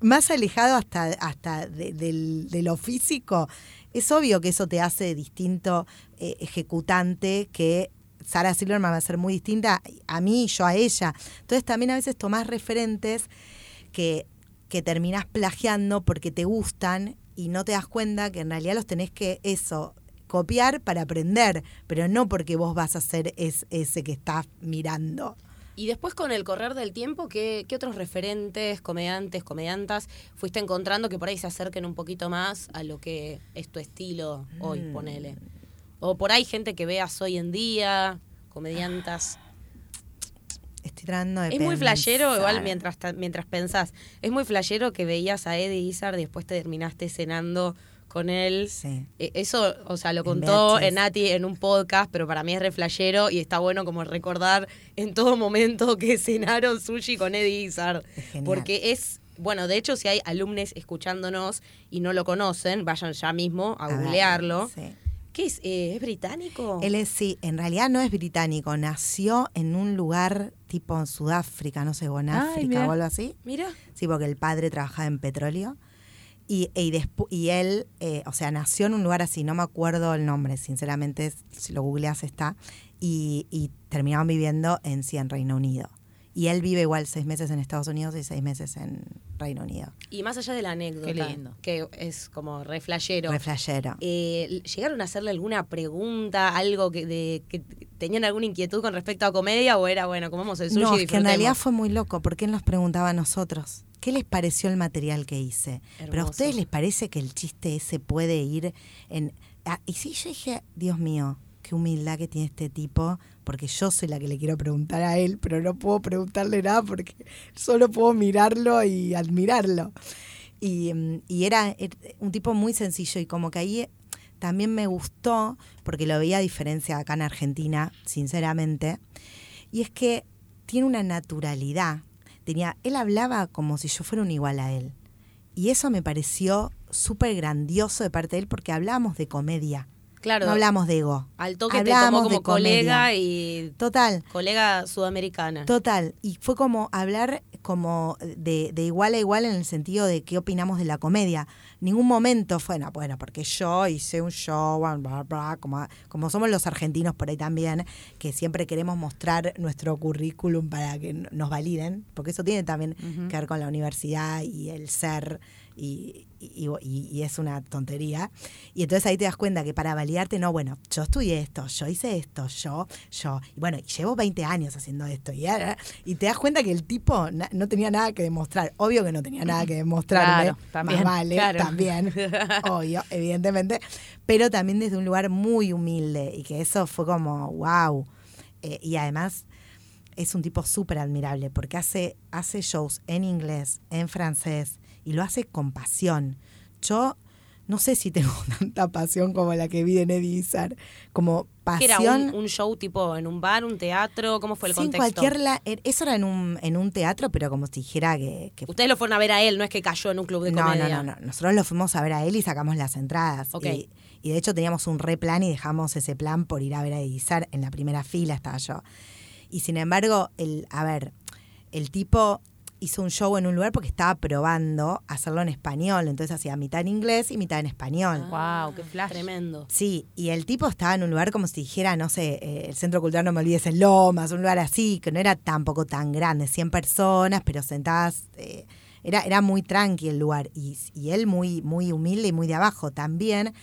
más alejado hasta, hasta de, de lo físico. Es obvio que eso te hace distinto eh, ejecutante que Sarah Silverman va a ser muy distinta a mí yo a ella. Entonces también a veces tomás referentes que, que terminás plagiando porque te gustan y no te das cuenta que en realidad los tenés que eso copiar para aprender, pero no porque vos vas a ser es- ese que estás mirando. Y después con el correr del tiempo, ¿qué, qué otros referentes, comediantes, comediantas fuiste encontrando que por ahí se acerquen un poquito más a lo que es tu estilo hoy, Mm. ponele? O por ahí gente que veas hoy en día, comediantas. Estoy tratando de Es muy pensar. igual mientras, mientras pensás, es muy flashero que veías a Eddie Izzard y después te terminaste cenando con él. Sí. Eh, Eso, o sea, lo contó en Nati en un podcast, pero para mí es re flashero y está bueno como recordar en todo momento que cenaron sushi con Eddie genial. Porque es, bueno, de hecho, si hay alumnos escuchándonos y no lo conocen, vayan ya mismo a, A ver, googlearlo. sí. ¿Qué es? Eh, ¿Es británico? Él es, sí, en realidad no es británico, nació en un lugar tipo en Sudáfrica, no sé, o en África o algo así. Mira. Sí, porque el padre trabajaba en petróleo. Y, y, y él, eh, o sea, nació en un lugar así, no me acuerdo el nombre, sinceramente, si lo googleas está, y, y terminaron viviendo en sí, en Reino Unido. Y él vive igual seis meses en Estados Unidos y seis meses en Reino Unido. Y más allá de la anécdota, Qué lindo. que es como re flashero. Re flashero. Eh, ¿Llegaron a hacerle alguna pregunta, algo que, de, que tenían alguna inquietud con respecto a comedia o era, bueno, comamos el sushi No, y es que en realidad fue muy loco, porque él nos preguntaba a nosotros, ¿qué les pareció el material que hice? Pero a ustedes les parece que el chiste ese puede ir en... Ah, y sí, yo dije, Dios mío, qué humildad que tiene este tipo, porque yo soy la que le quiero preguntar a él, pero no puedo preguntarle nada porque solo puedo mirarlo y admirarlo. Y, mm, y era er- un tipo muy sencillo y como que ahí también me gustó, porque lo veía a diferencia acá en Argentina, sinceramente, y es que tiene una naturalidad. Tenía, él hablaba como si yo fuera un igual a él. Y eso me pareció súper grandioso de parte de él porque hablábamos de comedia. Claro, No hablamos de ego. al toque te Hablábamos tomó de como colega comedia. y Total. colega sudamericana. Total, y fue como hablar como de, de igual a igual en el sentido de qué opinamos de la comedia. Ningún momento fue, no, bueno, porque yo hice un show, bla, bla, como, como somos los argentinos por ahí también, que siempre queremos mostrar nuestro currículum para que nos validen, porque eso tiene también que ver con la universidad y el ser, y, y- y- es una tontería. Y entonces ahí te das cuenta que para validarte, no, bueno, yo estudié esto, yo hice esto, yo, yo, y bueno, llevo 20 años haciendo esto, y, ahora- y te das cuenta que el tipo no tenía nada que demostrar. Obvio que no tenía nada que demostrarme, Claro, también, más vale, claro. también, obvio, evidentemente, pero también desde un lugar muy humilde, y que eso fue como, wow. y además es un tipo súper admirable porque hace, hace shows en inglés, en francés y lo hace con pasión. Yo no sé si tengo tanta pasión como la que vi en Eddie Izzard, como ¿Qué era pasión. un, un show tipo en un bar, un teatro? ¿Cómo fue el sí, en contexto? cualquier la- er- eso era en un, en un teatro, pero como si dijera que, que Ustedes lo fueron a ver a él, no es que cayó en un club de no, comedia. no, no, no. Nosotros lo fuimos a ver a él y sacamos las entradas. Ok. Y, y de hecho teníamos un re plan y dejamos ese plan por ir a ver a Edizar. En la primera fila estaba yo. Y sin embargo, el, a ver, el tipo hizo un show en un lugar porque estaba probando hacerlo en español. Entonces hacía mitad en inglés y mitad en español. Wow, qué flash. Tremendo. Sí, y el tipo estaba en un lugar como si dijera, no sé, eh, el Centro Cultural No Me Olvides en Lomas, un lugar así, que no era tampoco tan grande, 100 personas, pero sentadas, eh, era, era muy tranqui el lugar, y, y él muy, muy humilde y muy de abajo. También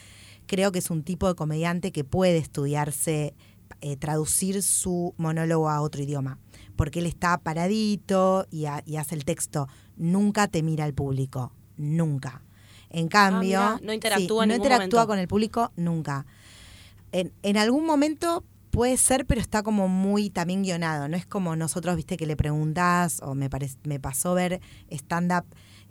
creo que es un tipo de comediante que puede estudiarse, eh, traducir su monólogo a otro idioma, porque él está paradito y, ha- y hace el texto, nunca te mira el público, nunca. En cambio, Ah, mirá, no interactúa no interactúa con el público nunca. En, en algún momento puede ser, pero está como muy también guionado. No es como nosotros, viste, que le preguntás, o me, parec- me pasó ver stand-up,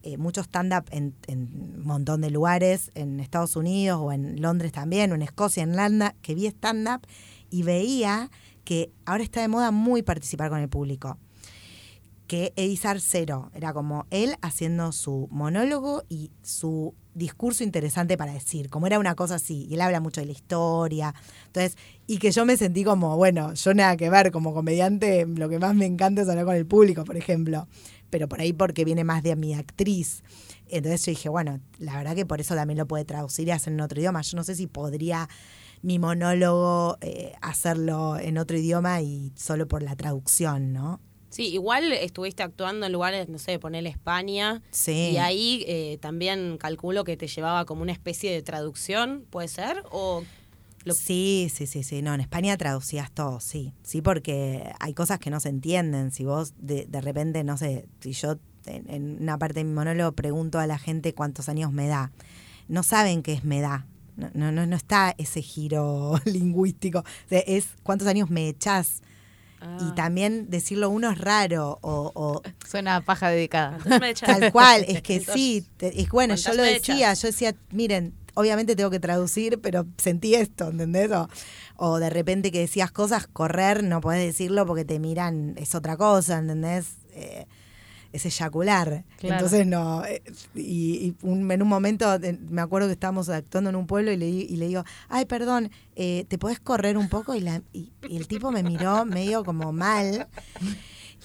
eh, mucho stand-up en, en un montón de lugares, en Estados Unidos o en Londres también, o en Escocia, en Irlanda, que vi stand-up y veía que ahora está de moda muy participar con el público que edizar cero. Era como él haciendo su monólogo y su discurso interesante para decir, como era una cosa así, y él habla mucho de la historia. Entonces, y que yo me sentí como, bueno, yo nada que ver, como comediante, lo que más me encanta es hablar con el público, por ejemplo, pero por ahí porque viene más de mi actriz. Entonces yo dije, bueno, la verdad que por eso también lo puede traducir y hacer en otro idioma. Yo no sé si podría mi monólogo eh, hacerlo en otro idioma y solo por la traducción, ¿no? Sí, igual estuviste actuando en lugares, no sé, ponerle España. Sí. Y ahí eh, también calculo que te llevaba como una especie de traducción, ¿puede ser? O lo- Sí, sí, sí, sí. No, en España traducías todo, sí. Sí, porque hay cosas que no se entienden. Si vos de, de repente, no sé, si yo en, en una parte de mi monólogo pregunto a la gente cuántos años me da, no saben qué es me da. No, no, no, no está ese giro lingüístico. O sea, es cuántos años me echás. Ah. Y también decirlo uno es raro o, o Suena a paja dedicada. Tal cual, es que Entonces, sí, te- es bueno, yo ¿cuántas lo decía, yo decía, miren, obviamente tengo que traducir, pero sentí esto, ¿entendés? O, o de repente que decías cosas, correr, no podés decirlo porque te miran, es otra cosa, ¿entendés? Eh, es eyacular. Claro. Entonces no, eh, y, y un- en un momento eh, me acuerdo que estábamos actuando en un pueblo y le, y le digo, ay, perdón, eh, ¿te podés correr un poco? Y, la, y, y el tipo me miró medio como mal.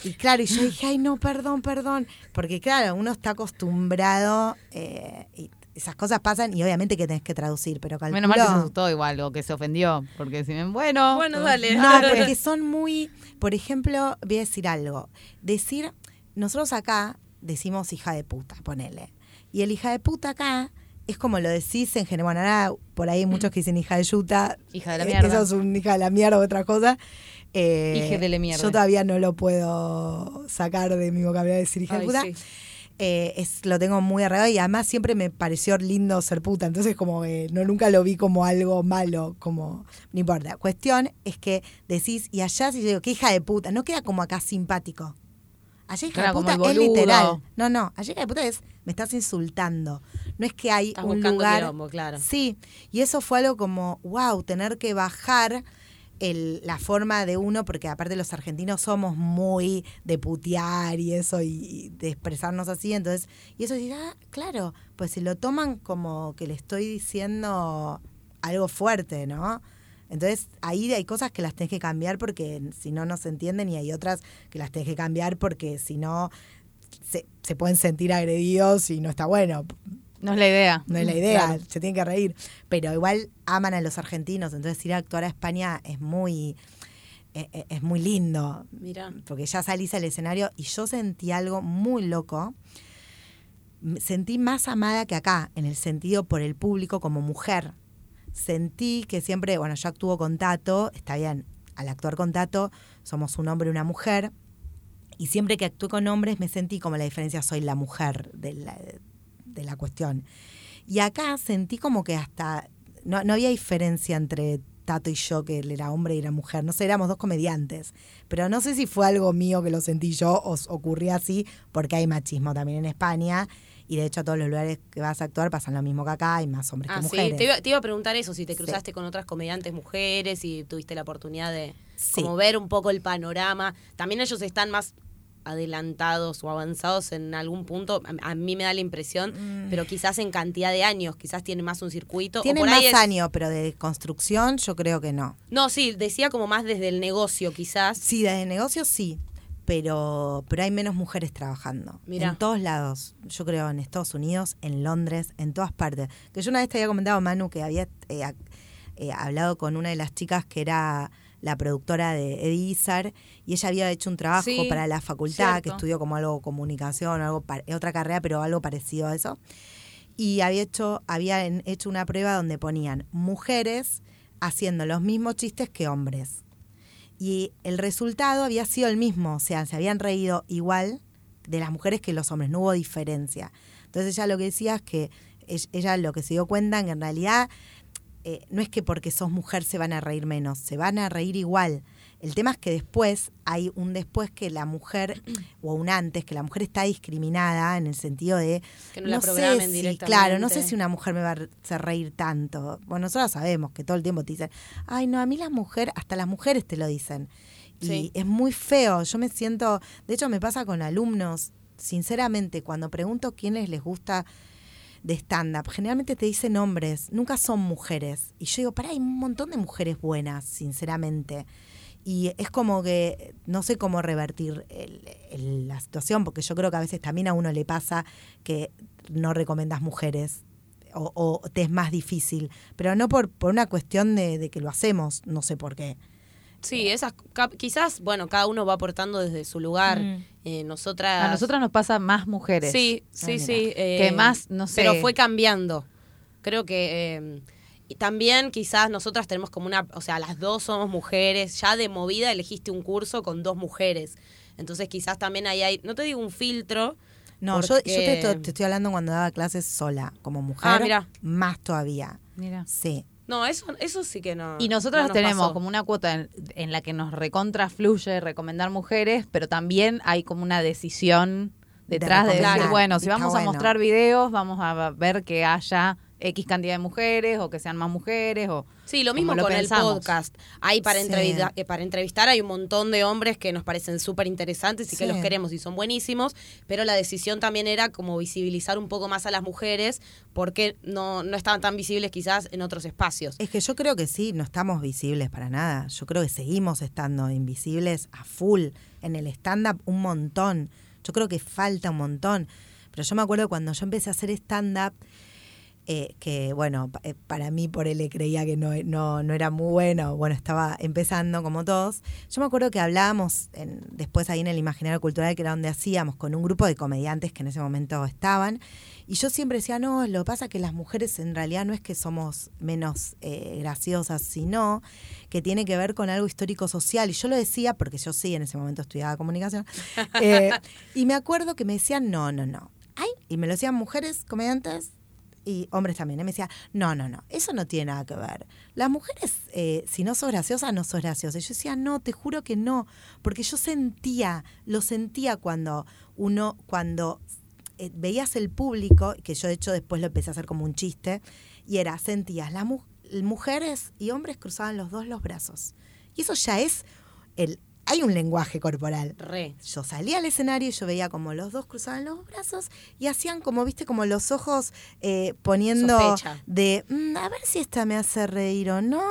Y claro, y yo dije, ay, no, perdón, perdón. Porque claro, uno está acostumbrado eh, y esas cosas pasan y obviamente que tenés que traducir, pero calculo... Menos mal que se asustó igual o que se ofendió. Porque si ven, bueno. Bueno, dale. No, porque son muy... Por ejemplo, voy a decir algo. Decir, nosotros acá decimos hija de puta, ponele. Y el hija de puta acá es como lo decís en general. Bueno, ahora por ahí hay muchos que dicen hija de yuta. Hija de la Eh, mierda. Eso es un hija de la mierda o otra cosa. Eh, Hije de la mierda. Yo todavía no lo puedo sacar de mi vocabulario decir hija de puta. sí. Eh, es, lo tengo muy arraigado y además siempre me pareció lindo ser puta. Entonces, como eh, no nunca lo vi como algo malo, como no importa. Cuestión es que decís, y allá si yo digo, qué hija de puta, no queda como acá simpático. Allá hija Claro, de puta es literal. No, no, allá hija de puta es, me estás insultando. No es que hay Estás un lugar. quilombo, claro. Sí, y eso fue algo como, wow, tener que bajar el- la forma de uno, porque aparte los argentinos somos muy de putear y eso, y, de expresarnos así, entonces, y eso dice, ah, claro, pues si lo toman como que le estoy diciendo algo fuerte, ¿no? Entonces ahí hay cosas que las tenés que cambiar porque si no, no se entienden y hay otras que las tenés que cambiar porque si no, se, se pueden sentir agredidos y no está bueno. No es la idea. No es la idea, Claro. se tienen que reír. Pero igual aman a los argentinos, entonces ir a actuar a España es muy, eh, eh, es muy lindo. Mira. Porque ya salís al escenario y yo sentí algo muy loco. Sentí más amada que acá, en el sentido por el público como mujer. Sentí que siempre, bueno, yo actúo con Tato, está bien, al actuar con Tato somos un hombre y una mujer. Y siempre que actué con hombres me sentí como la diferencia, soy la mujer de la, de la cuestión. Y acá sentí como que hasta no, no había diferencia entre Tato y yo, que él era hombre y era mujer. No sé, éramos dos comediantes. Pero no sé si fue algo mío que lo sentí yo o ocurría así, porque hay machismo también en España. Y de hecho, a todos los lugares que vas a actuar pasan lo mismo que acá, hay más hombres Ah, que sí, mujeres. te iba, te iba a preguntar eso, si te Sí. cruzaste con otras comediantes mujeres y tuviste la oportunidad de Sí. como ver un poco el panorama. También ellos están más adelantados o avanzados en algún punto, a, a mí me da la impresión, pero quizás en cantidad de años, quizás tienen más un circuito. por más es- años, pero de construcción yo creo que no. No, sí, decía como más desde el negocio quizás. Sí, desde negocios sí. Pero, pero hay menos mujeres trabajando. Mirá. En todos lados. Yo creo en Estados Unidos, en Londres, en todas partes. Que yo una vez te había comentado, Manu, que había eh, eh, hablado con una de las chicas que era la productora de Eddie Izzard y ella había hecho un trabajo Sí, para la facultad que estudió como algo comunicación, algo pa- otra carrera, pero algo parecido a eso. Y había hecho, habían hecho una prueba donde ponían mujeres haciendo los mismos chistes que hombres. Y el resultado había sido el mismo, o sea, se habían reído igual de las mujeres que los hombres, no hubo diferencia. Entonces ella lo que decía es que ella lo que se dio cuenta en que en realidad eh, no es que porque sos mujer se van a reír menos, se van a reír igual. El tema es que después hay un después que la mujer, o un antes, que la mujer está discriminada en el sentido de... Que no la programen sé si, directamente. Claro, no sé si una mujer me va a hacer reír tanto. Bueno, nosotros sabemos que todo el tiempo te dicen, ay, no, a mí las mujeres, hasta las mujeres te lo dicen. Y Sí. es muy feo. Yo me siento, de hecho me pasa con alumnos, sinceramente, cuando pregunto quiénes les gusta de stand-up, generalmente te dicen hombres, nunca son mujeres. Y yo digo, pará, hay un montón de mujeres buenas, sinceramente. Y es como que no sé cómo revertir el- el- la situación, porque yo creo que a veces también a uno le pasa que no recomendas mujeres o, o te es más difícil, pero no por, por una cuestión de, de que lo hacemos, no sé por qué. Sí, esas quizás, bueno, cada uno va aportando desde su lugar. Mm. Eh, nosotras. A nosotras nos pasa más mujeres. Sí, sí, sí. eh, Que más, no sé. Pero fue cambiando. Creo que. eh, también quizás nosotras tenemos como una. O sea, las dos somos mujeres. Ya de movida elegiste un curso con dos mujeres. Entonces quizás también ahí hay. No te digo un filtro. No, yo, yo te, estoy- te estoy hablando cuando daba clases sola, como mujer, Ah, mira. más todavía. Mira. Sí. No, eso, eso sí que no. Y nosotros no nos tenemos pasó. como una cuota en, en la que nos recontra fluye recomendar mujeres, pero también hay como una decisión detrás de, decir, bueno, si Está vamos a mostrar videos, vamos a ver que haya X cantidad de mujeres o que sean más mujeres o Sí, lo mismo lo con el podcast. Hay para, Sí. entrevista- eh, para entrevistar hay un montón de hombres que nos parecen súper interesantes y que los queremos y son buenísimos, pero la decisión también era como visibilizar un poco más a las mujeres porque no, no estaban tan visibles quizás en otros espacios. Es que yo creo que sí, no estamos visibles para nada. Yo creo que seguimos estando invisibles a full. En el stand-up un montón. Yo creo que falta un montón. Pero yo me acuerdo cuando yo empecé a hacer stand-up, eh, que bueno, eh, para mí por él creía que no, no, no era muy bueno, bueno, estaba empezando como todos. Yo me acuerdo que hablábamos en- después ahí en el Imaginario Cultural, que era donde hacíamos, con un grupo de comediantes que en ese momento estaban, y yo siempre decía, no, lo que pasa es que las mujeres en realidad no es que somos menos eh, graciosas, sino que tiene que ver con algo histórico-social. Y yo lo decía porque yo sí, en ese momento estudiaba comunicación. Eh, y me acuerdo que me decían, no, no, no. Ay, y me lo decían mujeres comediantes y hombres también. Y me decían, no, no, no, eso no tiene nada que ver. Las mujeres, eh, si no sos graciosa, no sos graciosa. Y yo decía, no, te juro que no. Porque yo sentía, lo sentía cuando uno, cuando eh, veías el público, que yo de hecho después lo empecé a hacer como un chiste, y era, sentías las mu- mujeres y hombres cruzaban los dos los brazos. Y eso ya es el... Hay un lenguaje corporal. Re. Yo salía al escenario y yo veía como los dos cruzaban los brazos y hacían como, viste, como los ojos eh, poniendo Sospecha. de, "Mm, a ver si esta me hace reír o no.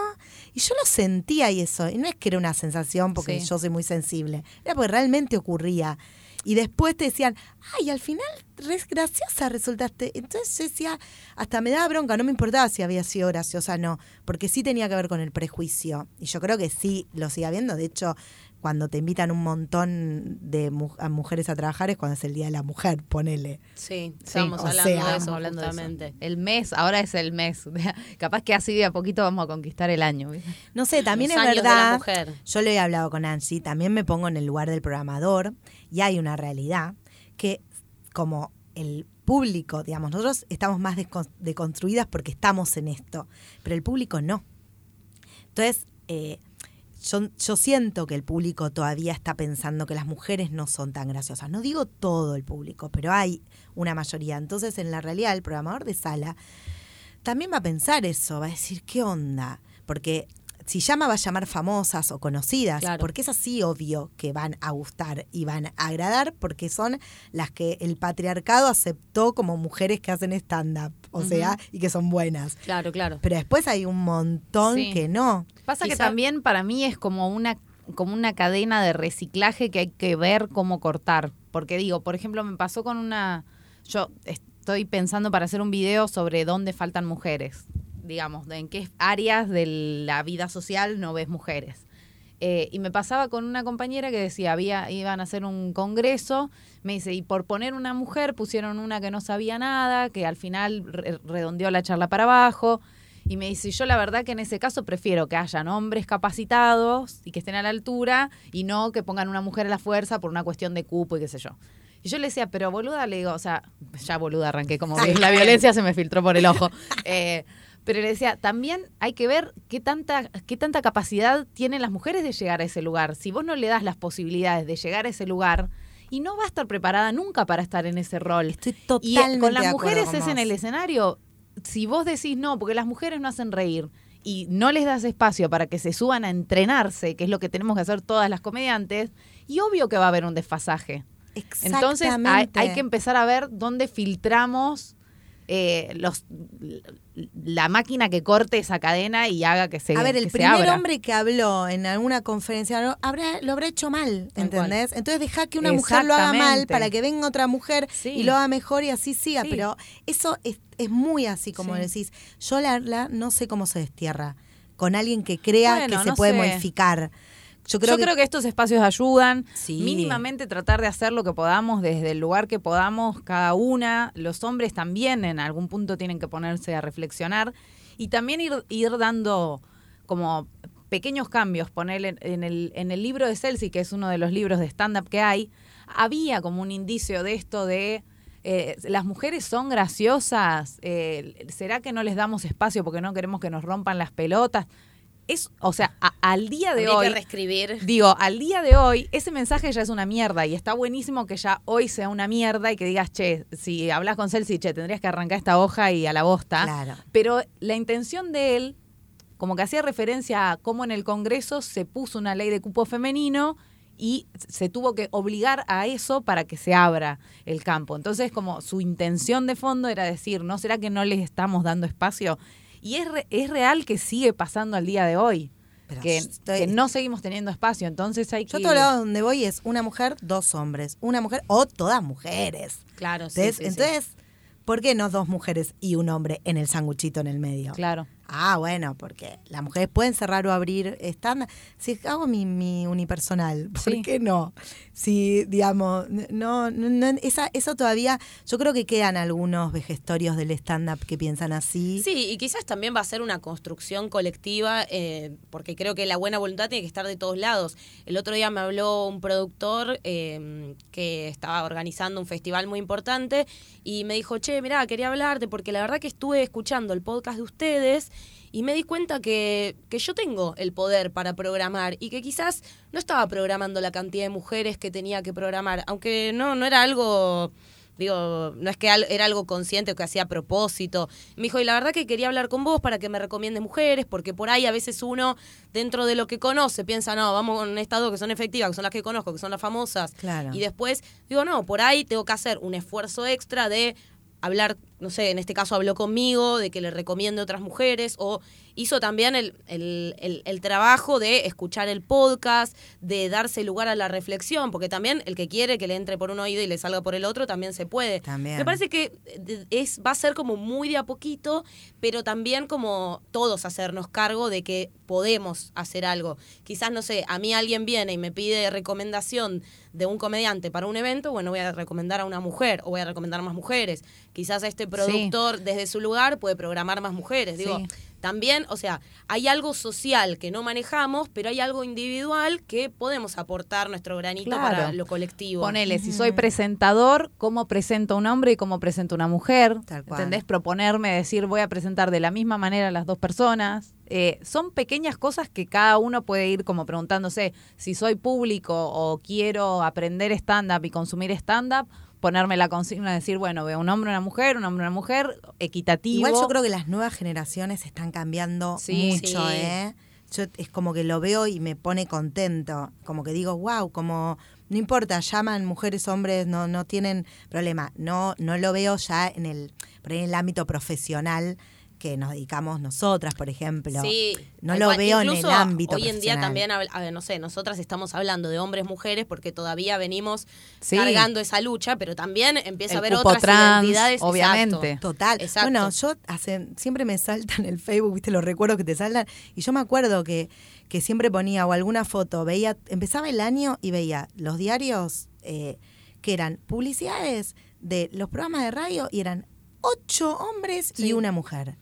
Y yo lo sentía y eso. Y no es que era una sensación porque Sí. yo soy muy sensible. Era porque realmente ocurría. Y después te decían, ay, al final res graciosa resultaste. Entonces yo decía, hasta me daba bronca, no me importaba si había sido graciosa o no, porque sí tenía que ver con el prejuicio. Y yo creo que sí lo sigue habiendo. De hecho, cuando te invitan un montón de mu- a mujeres a trabajar es cuando es el Día de la Mujer, ponele. Sí, o hablando sea, de Estamos eso hablando de eso. El mes, ahora es el mes. Capaz que así de a poquito vamos a conquistar el año. No sé, también Los es años de la verdad. mujer. Yo le he hablado con Angie, también me pongo en el lugar del programador y hay una realidad que como el público, digamos, nosotros estamos más deconstruidas porque estamos en esto, pero el público no. Entonces, eh, yo, yo siento que el público todavía está pensando que las mujeres no son tan graciosas. No digo todo el público, pero hay una mayoría. Entonces, en la realidad, el programador de sala también va a pensar eso, va a decir, ¿qué onda? Porque si llama, va a llamar famosas o conocidas, Claro. porque es así obvio que van a gustar y van a agradar, porque son las que el patriarcado aceptó como mujeres que hacen stand-up, o sea, y que son buenas. Claro, claro. Pero después hay un montón Sí. que no. Pasa que también para mí es como una como una cadena de reciclaje que hay que ver cómo cortar. Porque digo, por ejemplo, me pasó con una... Yo estoy pensando para hacer un video sobre dónde faltan mujeres, digamos, en qué áreas de la vida social no ves mujeres. Eh, y me pasaba con una compañera que decía, había, iban a hacer un congreso, me dice, y por poner una mujer pusieron una que no sabía nada, que al final redondeó la charla para abajo. Y me dice, yo la verdad que en ese caso prefiero que hayan hombres capacitados y que estén a la altura y no que pongan una mujer a la fuerza por una cuestión de cupo y qué sé yo. Y yo le decía, pero boluda, le digo, o sea, ya boluda arranqué como la violencia se me filtró por el ojo. Eh, pero le decía, también hay que ver qué tanta, qué tanta capacidad tienen las mujeres de llegar a ese lugar. Si vos no le das las posibilidades de llegar a ese lugar, y no va a estar preparada nunca para estar en ese rol. Estoy totalmente Y con las mujeres es en el escenario. Si vos decís no, porque las mujeres no hacen reír y no les das espacio para que se suban a entrenarse, que es lo que tenemos que hacer todas las comediantes, y obvio que va a haber un desfasaje. Entonces hay, hay que empezar a ver dónde filtramos eh, los, la máquina que corte esa cadena y haga que se A ver, el primer hombre que habló en alguna conferencia lo habrá, lo habrá hecho mal, ¿entendés? Entonces deja que una mujer lo haga mal para que venga otra mujer y lo haga mejor y así siga. Pero eso es, es, muy así, como decís. Yo la, la no sé cómo se destierra con alguien que crea que se puede modificar. Yo creo, que, estos espacios ayudan. Mínimamente tratar de hacer lo que podamos desde el lugar que podamos, cada una. Los hombres también en algún punto tienen que ponerse a reflexionar y también ir, ir dando como pequeños cambios. Poner en, el, en el libro de Celsi, que es uno de los libros de stand-up que hay, había como un indicio de esto de eh, las mujeres son graciosas, eh, ¿será que no les damos espacio porque no queremos que nos rompan las pelotas? Es, o sea, al día de hoy. Que reescribir. Digo, al día de hoy, ese mensaje ya es una mierda y está buenísimo que ya hoy sea una mierda y que digas, che, si hablas con Celsi, che, tendrías que arrancar esta hoja y a la bosta. Claro. Pero la intención de él, como que hacía referencia a cómo en el Congreso se puso una ley de cupo femenino y se tuvo que obligar a eso para que se abra el campo. Entonces, como su intención de fondo era decir, ¿no será que no les estamos dando espacio? Y es, es real que sigue pasando al día de hoy. Que, no seguimos teniendo espacio, entonces hay que... Yo todo lado donde voy es una mujer, dos hombres, una mujer o todas mujeres. Claro, sí, Entonces, ¿por qué no dos mujeres y un hombre en el sanguchito en el medio? Claro. Ah, bueno, porque las mujeres pueden cerrar o abrir están Si hago mi, mi unipersonal, ¿por qué no? Si, digamos, no, no, esa, eso todavía, yo creo que quedan algunos vejestorios del stand-up que piensan así. Sí, y quizás también va a ser una construcción colectiva, eh, porque creo que la buena voluntad tiene que estar de todos lados. El otro día me habló un productor eh, que estaba organizando un festival muy importante y me dijo, che, mirá, quería hablarte porque la verdad que estuve escuchando el podcast de ustedes y me di cuenta que, que yo tengo el poder para programar y que quizás no estaba programando la cantidad de mujeres que tenía que programar, aunque no, no era algo digo, no es que era algo consciente o que hacía a propósito. Me dijo, y la verdad que quería hablar con vos para que me recomiende mujeres, porque por ahí a veces uno, dentro de lo que conoce, piensa, no, vamos con estas dos que son efectivas, que son las que conozco, que son las famosas. Claro. Y después, digo, no, por ahí tengo que hacer un esfuerzo extra de hablar, no sé, en este caso habló conmigo, de que le recomiende otras mujeres, o hizo también el, el, el, trabajo de escuchar el podcast, de darse lugar a la reflexión, porque también el que quiere que le entre por un oído y le salga por el otro, también se puede. También. Me parece que es, va a ser como muy de a poquito, pero también como todos hacernos cargo de que podemos hacer algo. Quizás, no sé, a mí alguien viene y me pide recomendación de un comediante para un evento, bueno, voy a recomendar a una mujer o voy a recomendar más mujeres. Quizás este productor desde su lugar puede programar más mujeres. Digo, también, o sea, hay algo social que no manejamos, pero hay algo individual que podemos aportar nuestro granito para lo colectivo. Ponele, si soy presentador, ¿cómo presento a un hombre y cómo presento a una mujer? ¿Entendés? Proponerme, decir, voy a presentar de la misma manera a las dos personas. Eh, son pequeñas cosas que cada uno puede ir como preguntándose si soy público o quiero aprender stand-up y consumir stand-up ponerme la consigna de decir, bueno, veo un hombre, una mujer, un hombre, una mujer, equitativo. Igual yo creo que las nuevas generaciones están cambiando mucho, ¿eh? Yo es como que lo veo y me pone contento, como que digo, wow, como no importa, llaman mujeres, hombres, no no tienen problema. No no lo veo ya en el en el ámbito profesional que nos dedicamos nosotras, por ejemplo. Sí, no lo cual. veo en el ámbito Hoy en día también, habl- a ver, no sé, nosotras estamos hablando de hombres, mujeres, porque todavía venimos Sí. cargando esa lucha, pero también empieza El a haber otras trans, identidades. obviamente. exacto. Total. Exacto. Bueno, yo hace, siempre me saltan el Facebook, viste los recuerdos que te saltan. Y yo me acuerdo que, que siempre ponía o alguna foto, veía, empezaba el año y veía los diarios eh, que eran publicidades de los programas de radio y eran ocho hombres y una mujer.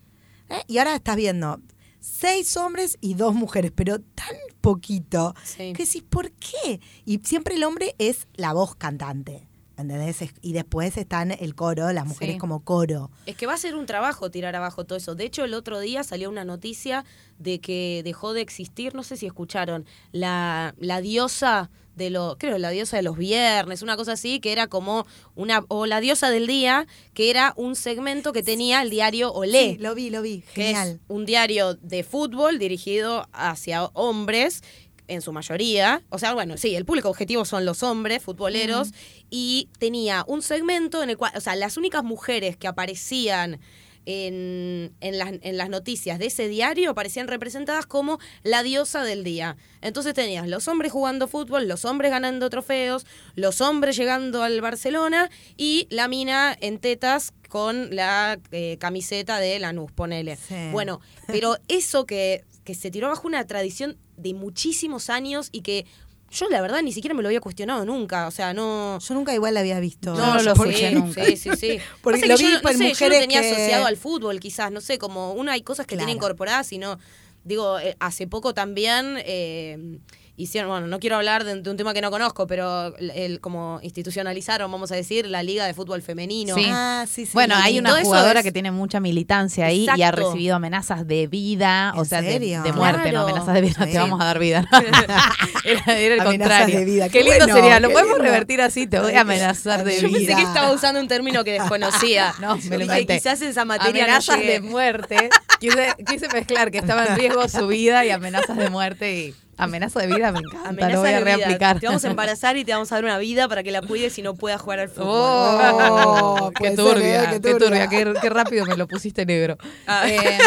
¿Eh? Y ahora estás viendo seis hombres y dos mujeres, pero tan poquito Sí. que decís, ¿por qué? Y siempre el hombre es la voz cantante. ¿Entendés? Y después están el coro, las mujeres Sí. como coro. Es que va a ser un trabajo tirar abajo todo eso. De hecho, el otro día salió una noticia de que dejó de existir, no sé si escucharon, la, la diosa de los, creo, la diosa de los viernes, una cosa así, que era como una, o la diosa del día, que era un segmento que tenía el diario Olé. Sí, lo vi, lo vi. que Genial. es un diario de fútbol dirigido hacia hombres en su mayoría, o sea, bueno, sí, el público objetivo son los hombres futboleros y tenía un segmento en el cual, o sea, las únicas mujeres que aparecían en, en, las, en las noticias de ese diario aparecían representadas como la diosa del día. Entonces tenías los hombres jugando fútbol, los hombres ganando trofeos, los hombres llegando al Barcelona y la mina en tetas con la eh, camiseta de Lanús, ponele. Sí. Bueno, pero eso que, que se tiró bajo una tradición de muchísimos años y que yo la verdad ni siquiera me lo había cuestionado nunca, o sea, no... Yo nunca igual la había visto. No, no lo sí, escuché nunca. Sí, sí, sí. Porque lo que yo, vi no- por no sé, yo lo mujeres tenía que- asociado al fútbol, quizás, no sé, como una hay cosas que tiene Claro. incorporadas y no... Digo, eh, hace poco también eh, hicieron, bueno, no quiero hablar de, de un tema que no conozco, pero el, el- como institucionalizaron, vamos a decir, la Liga de Fútbol Femenino. Sí. Ah, sí, sí. Bueno, hay una jugadora es- que tiene mucha militancia ahí y ha recibido amenazas de vida, o ¿En sea, de, de muerte, no amenazas de vida, Sí. te vamos a dar vida. era, era el Amenazas contrario. de vida, Qué, qué lindo bueno, sería, lo podemos lindo. revertir así, te voy a amenazar de Yo Yo vida. pensé que estaba usando un término que desconocía. No, me lo inventé. quizás esa materia no amenazas de muerte. Quise, quise mezclar que estaba en riesgo su vida y amenazas de muerte y amenaza de vida me encanta, Amenaza lo voy a de vida. reaplicar. Te vamos a embarazar y te vamos a dar una vida para que la cuides y no puedas jugar al fútbol. Oh, Oh, qué ser, turbia, ¿eh? Qué qué turbia. qué, qué rápido me lo pusiste negro. Ah. Eh,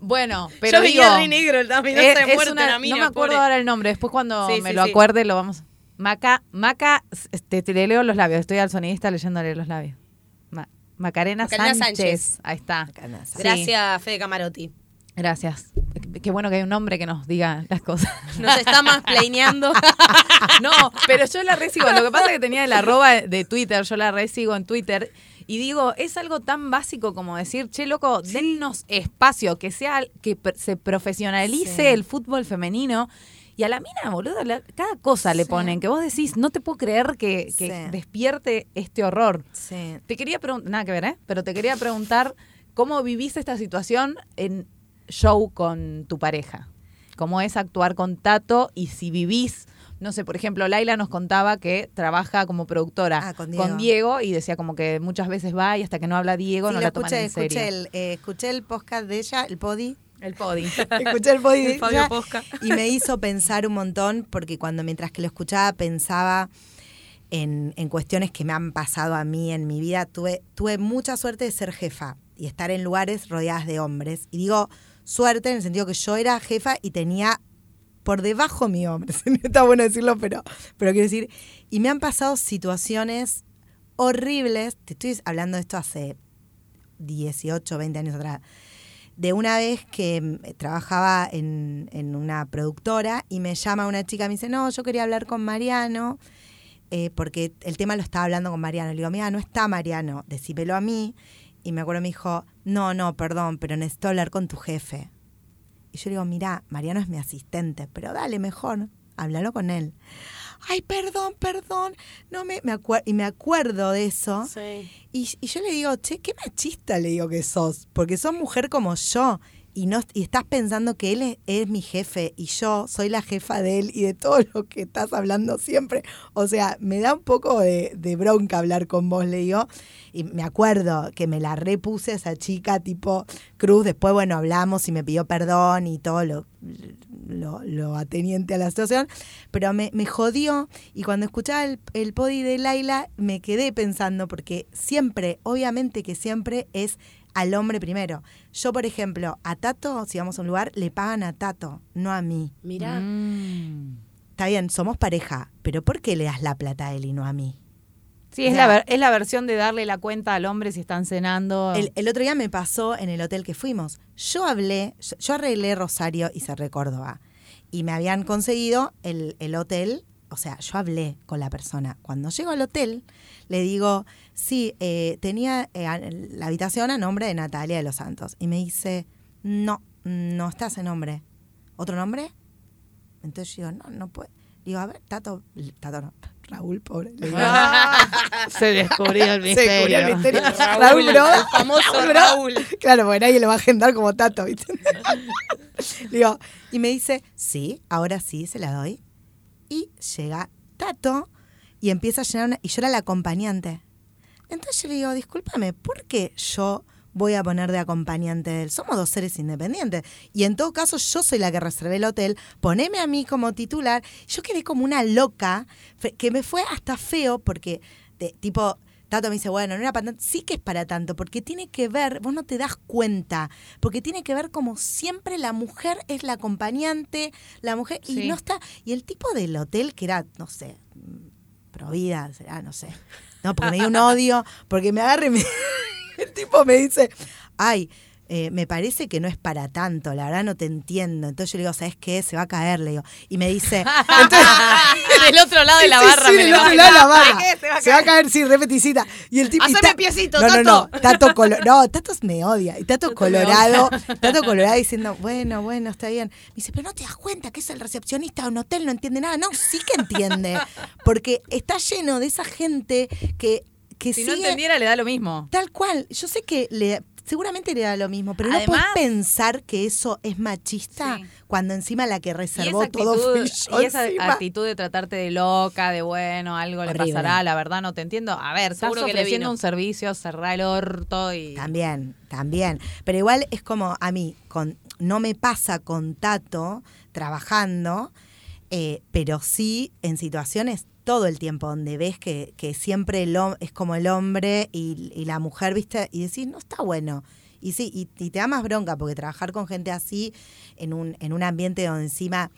bueno, pero Yo digo, re negro, la amenaza es- de es una- mina, no me acuerdo pobre. ahora el nombre, después cuando Sí, me sí, lo sí. acuerde lo vamos. Maca, Maca, este, te leo los labios, estoy al sonidista leyéndole los labios. Ma- Macarena, Macarena Sánchez. Sánchez. ahí está. Macarena Sánchez. Sí. Gracias, Fede Camarotti. Gracias. Qué- bueno que hay un nombre que nos diga las cosas. Nos está más planeando. No, pero yo la resigo. Lo que pasa es que tenía el arroba de Twitter, yo la resigo en Twitter. Y digo, es algo tan básico como decir, che, loco, dennos espacio, que sea, que se profesionalice Sí. el fútbol femenino. Y a la mina, boludo, la- cada cosa le Sí. ponen, que vos decís, no te puedo creer que, que Sí. despierte este horror. Sí. Te quería preguntar, nada que ver, ¿eh? Pero te quería preguntar, ¿cómo vivís esta situación en show con tu pareja? ¿Cómo es actuar con Tato? Y si vivís, no sé, por ejemplo, Laila nos contaba que trabaja como productora Ah, con Diego. y decía como que muchas veces va y hasta que no habla Diego Sí, no lo la toman escuché, en serio. escuché el, eh, escuché el podcast de ella, el podi. El podi. escuché el podi de El Fabio ella Posca. y me hizo pensar un montón porque cuando mientras que lo escuchaba pensaba en, en cuestiones que me han pasado a mí en mi vida. Tuve, tuve mucha suerte de ser jefa y estar en lugares rodeadas de hombres. Y digo suerte en el sentido que yo era jefa y tenía por debajo mi hombre. Está bueno decirlo, pero, pero quiero decir, y me han pasado situaciones horribles. Te estoy hablando de esto hace 18, 20 años atrás. De una vez que mm, trabajaba en, en una productora y me llama una chica y me dice, no, yo quería hablar con Mariano, eh, porque el tema lo estaba hablando con Mariano. Le digo, mira, no está Mariano, decímelo a mí. Y me acuerdo, me dijo, no, no, perdón, pero necesito hablar con tu jefe. Y yo le digo, mira, Mariano es mi asistente, pero dale mejor, háblalo con él. Ay, perdón, perdón, no me, me y me acuerdo de eso. Sí. Y, y yo le digo, che, qué machista le digo que sos, porque sos mujer como yo y, estás pensando que él es, mi jefe y yo soy la jefa de él y de todo lo que estás hablando siempre. O sea, me da un poco de, bronca hablar con vos, le digo. Y me acuerdo que me la repuse esa chica tipo Cruz, después, bueno, hablamos y me pidió perdón y todo lo, lo, lo ateniente a la situación, pero me, me jodió y cuando escuchaba el, el podi de Laila me quedé pensando porque siempre, obviamente que siempre es al hombre primero. Yo, por ejemplo, a Tato, si vamos a un lugar, le pagan a Tato, no a mí. Mirá. Mm. Está bien, somos pareja, pero ¿por qué le das la plata a él y no a mí? Sí, es la, es la versión de darle la cuenta al hombre si están cenando. El, el otro día me pasó en el hotel que fuimos. Yo hablé, yo, yo arreglé Rosario y Cerré Córdoba. Y me habían conseguido el, el hotel. O sea, yo hablé con la persona. Cuando llego al hotel, le digo, sí, eh, tenía eh, la habitación a nombre de Natalia de los Santos. Y me dice, no, no está ese nombre. ¿Otro nombre? Entonces yo digo, no, no puede. Digo, a ver, Tato, Tato no, Raúl, pobre. Digo, Se descubrió el Se descubrió el misterio. Raúl, Raúl, Bro. el famoso Bro. Raúl. Claro, porque nadie lo va a agendar como Tato, ¿viste? Digo, y me dice, sí, ahora sí, se la doy. Y llega Tato y empieza a llenar una... Y yo era la acompañante. Entonces yo le digo, discúlpame, ¿por qué yo voy a poner de acompañante de él? Somos dos seres independientes. Y en todo caso, yo soy la que reservé el hotel. Poneme a mí como titular. Yo quedé como una loca, que me fue hasta feo porque, tipo... Tato me dice, bueno, no era para tanto. Sí que es para tanto, porque tiene que ver, vos no te das cuenta, porque tiene que ver como siempre la mujer es la acompañante, la mujer, y no está. Y el tipo del hotel, que era, no sé, Provida, será, no sé. No, porque me dio un odio, porque me agarre y me- el tipo me dice, ay, eh, me parece que no es para tanto, la verdad no te entiendo. Entonces yo le digo, ¿sabes qué? Se va a caer, le digo. Y me dice, entonces, Del otro lado de la Sí, barra. sí, me del lo otro imagino. lado de la barra. ¿Qué? Se va a Se va a caer. sí, repeticita. Y el tipo. Ta- piecito, no, no, no. Tato. Tato colo- No, Tato me odia. Y Tato me Colorado, Tato Colorado diciendo, bueno, bueno, está bien. Me dice, pero no te das cuenta que es el recepcionista de un hotel, no entiende nada. No, sí que entiende. Porque está lleno de esa gente que, que si sigue. no entendiera, le da lo mismo. Tal cual. Yo sé que le, seguramente le da lo mismo, pero no Además- puedes pensar que eso es machista Sí. cuando encima la que reservó todo fui yo y esa encima. actitud de tratarte de loca, de bueno, algo le pasará, la verdad no te entiendo. A ver, estás Seguro que le ofreciendo vino. un servicio, cerrar el orto y... También, también. Pero igual es como a mí, con, no me pasa con Tato trabajando, eh, pero sí en situaciones todo el tiempo donde ves que, que siempre el es como el hombre y, la mujer, ¿viste? Y decís, no está bueno. Y sí, y, y te da más bronca porque trabajar con gente así en un, en un ambiente donde encima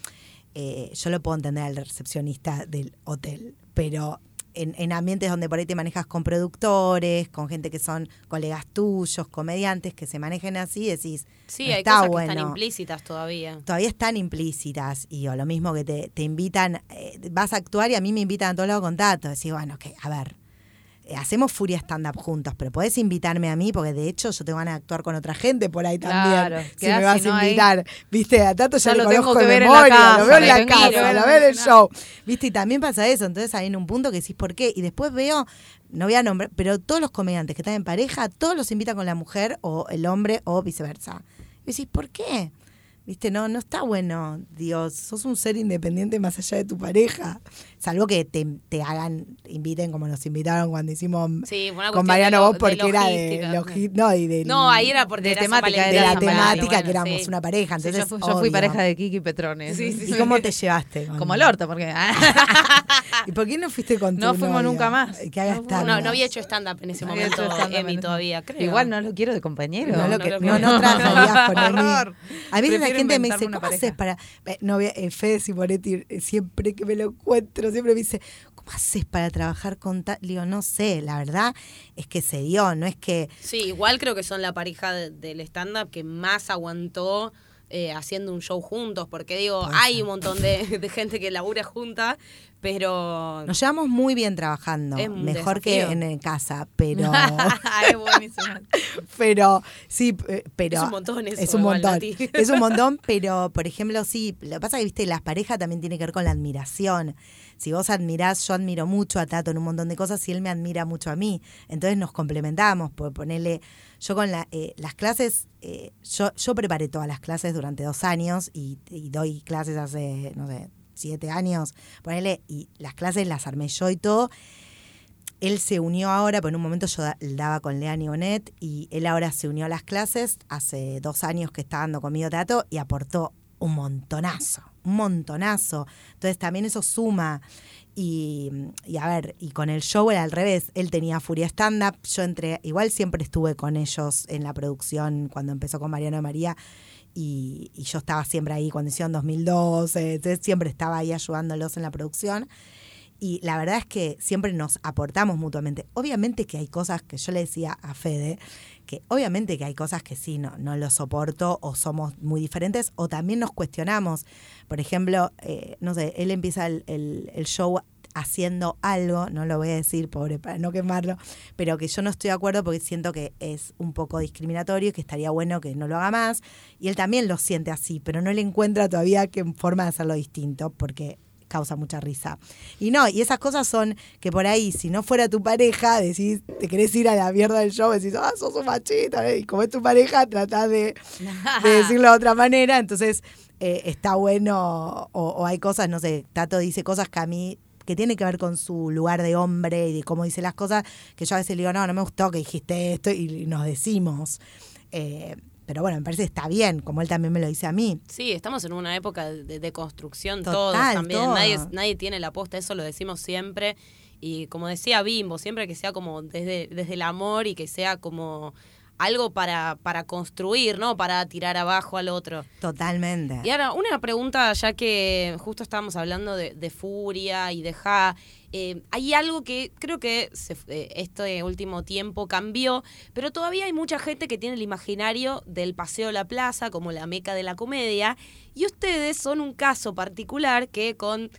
eh, yo lo puedo entender al recepcionista del hotel, pero en, en ambientes donde por ahí te manejas con productores, con gente que son colegas tuyos, comediantes, que se manejen así, decís, Sí, no hay está cosas que bueno. están implícitas todavía. Todavía están implícitas y o lo mismo que te, te invitan, eh, vas a actuar y a mí me invitan a todos lados con Tato. Decís, bueno, que a ver, hacemos Furia Stand Up juntos, pero podés invitarme a mí porque de hecho yo tengo ganas de actuar con otra gente por ahí Claro, también. Si quedás, me vas si a ahí- invitar. Viste, a Tato ya, Ya lo, tengo conozco que de en memoria, casa, lo veo en la casa, en lo la veo en el casa. show. Viste, y también pasa eso. Entonces hay en un punto que decís, ¿por qué? Y después veo, no voy a nombrar, pero todos los comediantes que están en pareja, todos los invitan con la mujer o el hombre o viceversa. Y decís, ¿por qué? Viste, no, no está bueno. Dios, sos un ser independiente más allá de tu pareja. Salvo que te, te hagan, inviten como nos invitaron cuando hicimos Sí, con Mariano vos porque de era de logística. no, y de, No, ahí era por de de la temática, de era la San Valentín, temática bueno, que éramos sí. una pareja. Sí, Entonces, yo, fu- yo fui pareja de Kiki Petrones. ¿Y cómo te llevaste? con- Como el orto, porque... ¿Y por qué no fuiste con tu No fuimos novio? nunca más. Que haga No. No, no había hecho stand-up en ese No momento, Emi, todavía, creo. Igual no lo quiero de compañero. No, No, lo no que, no, no con Emi. A veces la gente me dice, ¿cómo pareja". haces para...? Eh, Fede Simonetti, eh, siempre que me lo encuentro, siempre me dice, ¿cómo haces para trabajar con tal...? Digo, no sé, la verdad es que se dio, no es que... Sí, igual creo que son la pareja de- del stand-up que más aguantó eh, haciendo un show juntos, porque digo, hay un montón de, de gente que labura junta, pero... Nos llevamos muy bien trabajando, mejor que en, en casa, pero... es buenísimo. pero sí, eh, pero Es un montón eso, Es un igual, montón. Es un montón, pero por ejemplo, sí, lo que pasa es que viste, las parejas también tiene que ver con la admiración. Si vos admirás, yo admiro mucho a Tato en un montón de cosas y él me admira mucho a mí. Entonces nos complementamos, por ponerle, yo con la, eh, las clases, eh, yo, yo preparé todas las clases durante dos años y, y doy clases hace, no sé, siete años, ponele, y las clases las armé yo y todo él se unió ahora, pues en un momento yo da- daba con Leani Bonet y él ahora se unió a las clases, hace dos años que está dando conmigo teatro y aportó un montonazo, un montonazo. Entonces también eso suma. Y, a ver, y con el show era al revés. Él tenía Furia Stand Up. Yo entré, igual siempre estuve con ellos en la producción cuando empezó con Mariano María. Y, y yo estaba siempre ahí cuando hicieron 2012. Entonces siempre estaba ahí ayudándolos en la producción. Y la verdad es que siempre nos aportamos mutuamente. Obviamente que hay cosas que yo le decía a Fede, que obviamente que hay cosas que sí, no, no lo soporto o somos muy diferentes o también nos cuestionamos. Por ejemplo, eh, no sé, él empieza el, el, el show haciendo algo, no lo voy a decir, pobre, para no quemarlo, pero que yo no estoy de acuerdo porque siento que es un poco discriminatorio y que estaría bueno que no lo haga más. Y él también lo siente así, pero no le encuentra todavía qué forma de hacerlo distinto, porque causa mucha risa. Y no, y esas cosas son que por ahí, si no fuera tu pareja, decís, te querés ir a la mierda del show, decís, ah, sos un machista, ¿eh? y como es tu pareja, tratás de, de decirlo de otra manera, entonces eh, está bueno, o, o hay cosas, no sé, Tato dice cosas que a mí que tiene que ver con su lugar de hombre y de cómo dice las cosas, que yo a veces le digo, no, no me gustó que dijiste esto, y nos decimos. Eh, pero bueno, me parece que está bien, como él también me lo dice a mí. Sí, estamos en una época de, de construcción Total, todos también. todo. Nadie, nadie tiene la posta, eso lo decimos siempre. Y como decía Bimbo, siempre que sea como desde, desde el amor y que sea como algo para, para construir, ¿no? Para tirar abajo al otro. Totalmente. Y ahora, una pregunta, ya que justo estábamos hablando de, de Furia y de Ja. eh, hay algo que creo que se- eh, este último tiempo cambió, pero todavía hay mucha gente que tiene el imaginario del Paseo de la Plaza como la meca de la comedia. Y ustedes son un caso particular que con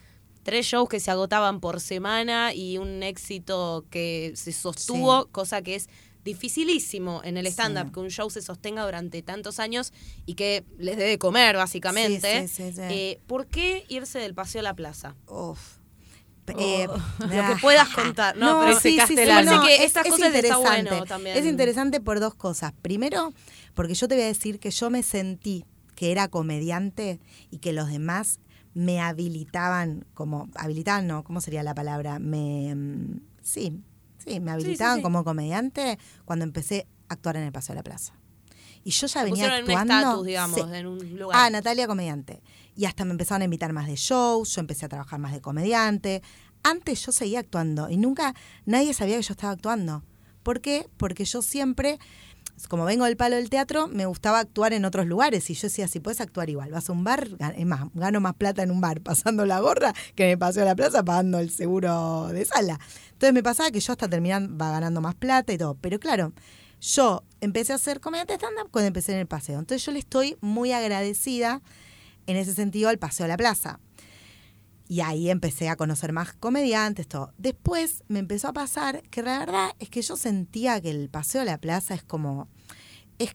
tres shows que se agotaban por semana y un éxito que se sostuvo, cosa que es dificilísimo en el Sí. stand-up, que un show se sostenga durante tantos años y que les dé de comer, básicamente. Sí, sí. Eh, ¿Por qué irse del paseo a la plaza? Uf. Eh, Lo que puedas contar. No, pero sí, sí, no, que es- estas es cosas interesante. bueno también. Es interesante por dos cosas. Primero, porque yo te voy a decir que yo me sentí que era comediante y que los demás me habilitaban como habilitaban no cómo sería la palabra me mm, sí sí me habilitaban sí. como comediante cuando empecé a actuar en el paseo de la plaza y yo ya venía pusieron en un actuando estatus, digamos, en un lugar. Ah, Natalia comediante. Y hasta me empezaron a invitar más de shows, yo empecé a trabajar más de comediante. Antes yo seguía actuando y nunca nadie sabía que yo estaba actuando. ¿Por qué? Porque yo siempre, como vengo del palo del teatro, me gustaba actuar en otros lugares. Y yo decía, si puedes actuar igual, vas a un bar, es más, gano más plata en un bar pasando la gorra que me paseo a la plaza pagando el seguro de sala. Entonces me pasaba que yo hasta terminaba ganando más plata y todo. Pero claro, yo empecé a hacer comediante stand-up cuando empecé en el paseo. Entonces yo le estoy muy agradecida en ese sentido al paseo a la plaza. Y ahí empecé a conocer más comediantes, todo. Después me empezó a pasar que la verdad es que yo sentía que el paseo a la plaza es como. es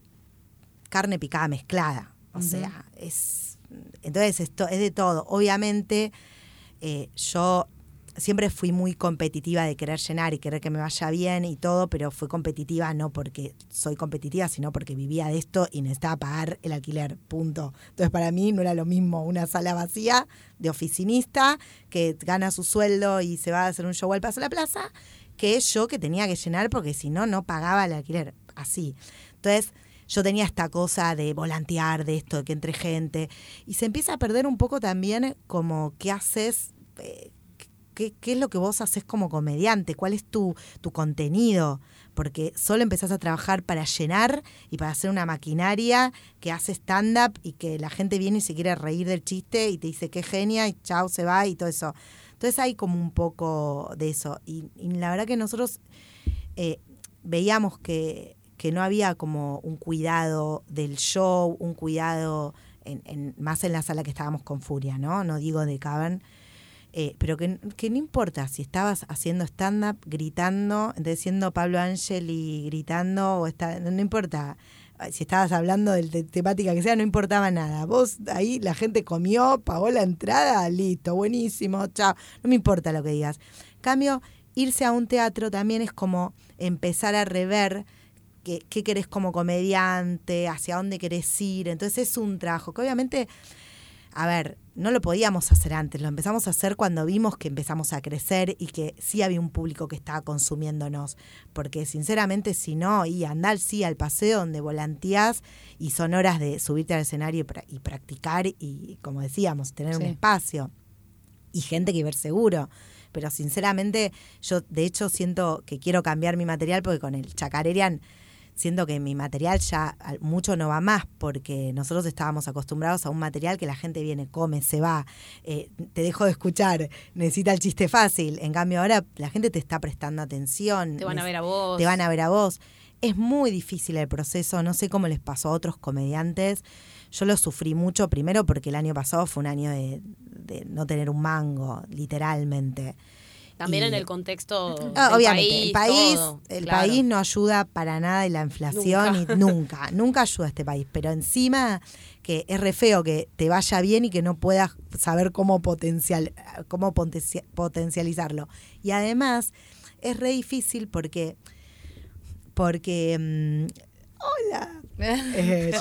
carne picada mezclada. O sea, es. Entonces, esto es de todo. Obviamente, eh, yo siempre fui muy competitiva de querer llenar y querer que me vaya bien y todo, pero fui competitiva no porque soy competitiva, sino porque vivía de esto y necesitaba pagar el alquiler, punto. Entonces para mí no era lo mismo una sala vacía de oficinista que gana su sueldo y se va a hacer un show al paso de la plaza, que yo que tenía que llenar porque si no, no pagaba el alquiler. Así. Entonces yo tenía esta cosa de volantear, de esto, de que entre gente, y se empieza a perder un poco también como qué haces, eh, qué, es lo que vos haces como comediante, cuál es tu, tu contenido, porque solo empezás a trabajar para llenar y para hacer una maquinaria que hace stand-up y que la gente viene y se quiere reír del chiste y te dice qué genia y chao, se va y todo eso. Entonces hay como un poco de eso. Y, la verdad que nosotros eh, veíamos que, que no había como un cuidado del show, un cuidado más en la sala que estábamos con Furia, ¿no? No digo de Cavern. Eh, pero que, que no importa si estabas haciendo stand-up, gritando, siendo Pablo Ángel y gritando, o está, no, importa si estabas hablando de, de temática que sea, no importaba nada. Vos ahí la gente comió, pagó la entrada, listo, buenísimo, chao. No me importa lo que digas. Cambio, irse a un teatro también es como empezar a rever qué, qué querés como comediante, hacia dónde querés ir. Entonces es un trabajo que obviamente a ver, no lo podíamos hacer antes, lo empezamos a hacer cuando vimos que empezamos a crecer y que sí había un público que estaba consumiéndonos, porque sinceramente si no, y andar sí al paseo donde volanteás y son horas de subirte al escenario y, pra- y practicar y, como decíamos, tener un espacio y gente que ver seguro. Pero sinceramente, yo de hecho siento que quiero cambiar mi material porque con el Chacarerian siento que mi material ya mucho no va más porque nosotros estábamos acostumbrados a un material que la gente viene, come, se va, eh, te dejo de escuchar, necesita el chiste fácil. En cambio ahora la gente te está prestando atención. Te van a ver a vos. Te van a ver a vos. Es muy difícil el proceso, no sé cómo les pasó a otros comediantes. Yo lo sufrí mucho, primero porque el año pasado fue un año de, de no tener un mango, literalmente. También Y- en el contexto Ah, del obviamente, el país, todo, el claro. país no ayuda para nada y la inflación Nunca. y nunca, nunca ayuda a este país. Pero encima que es re feo que te vaya bien y que no puedas saber cómo potencial, cómo potencia- potencializarlo. Y además es re difícil porque porque mm, hola. Eh.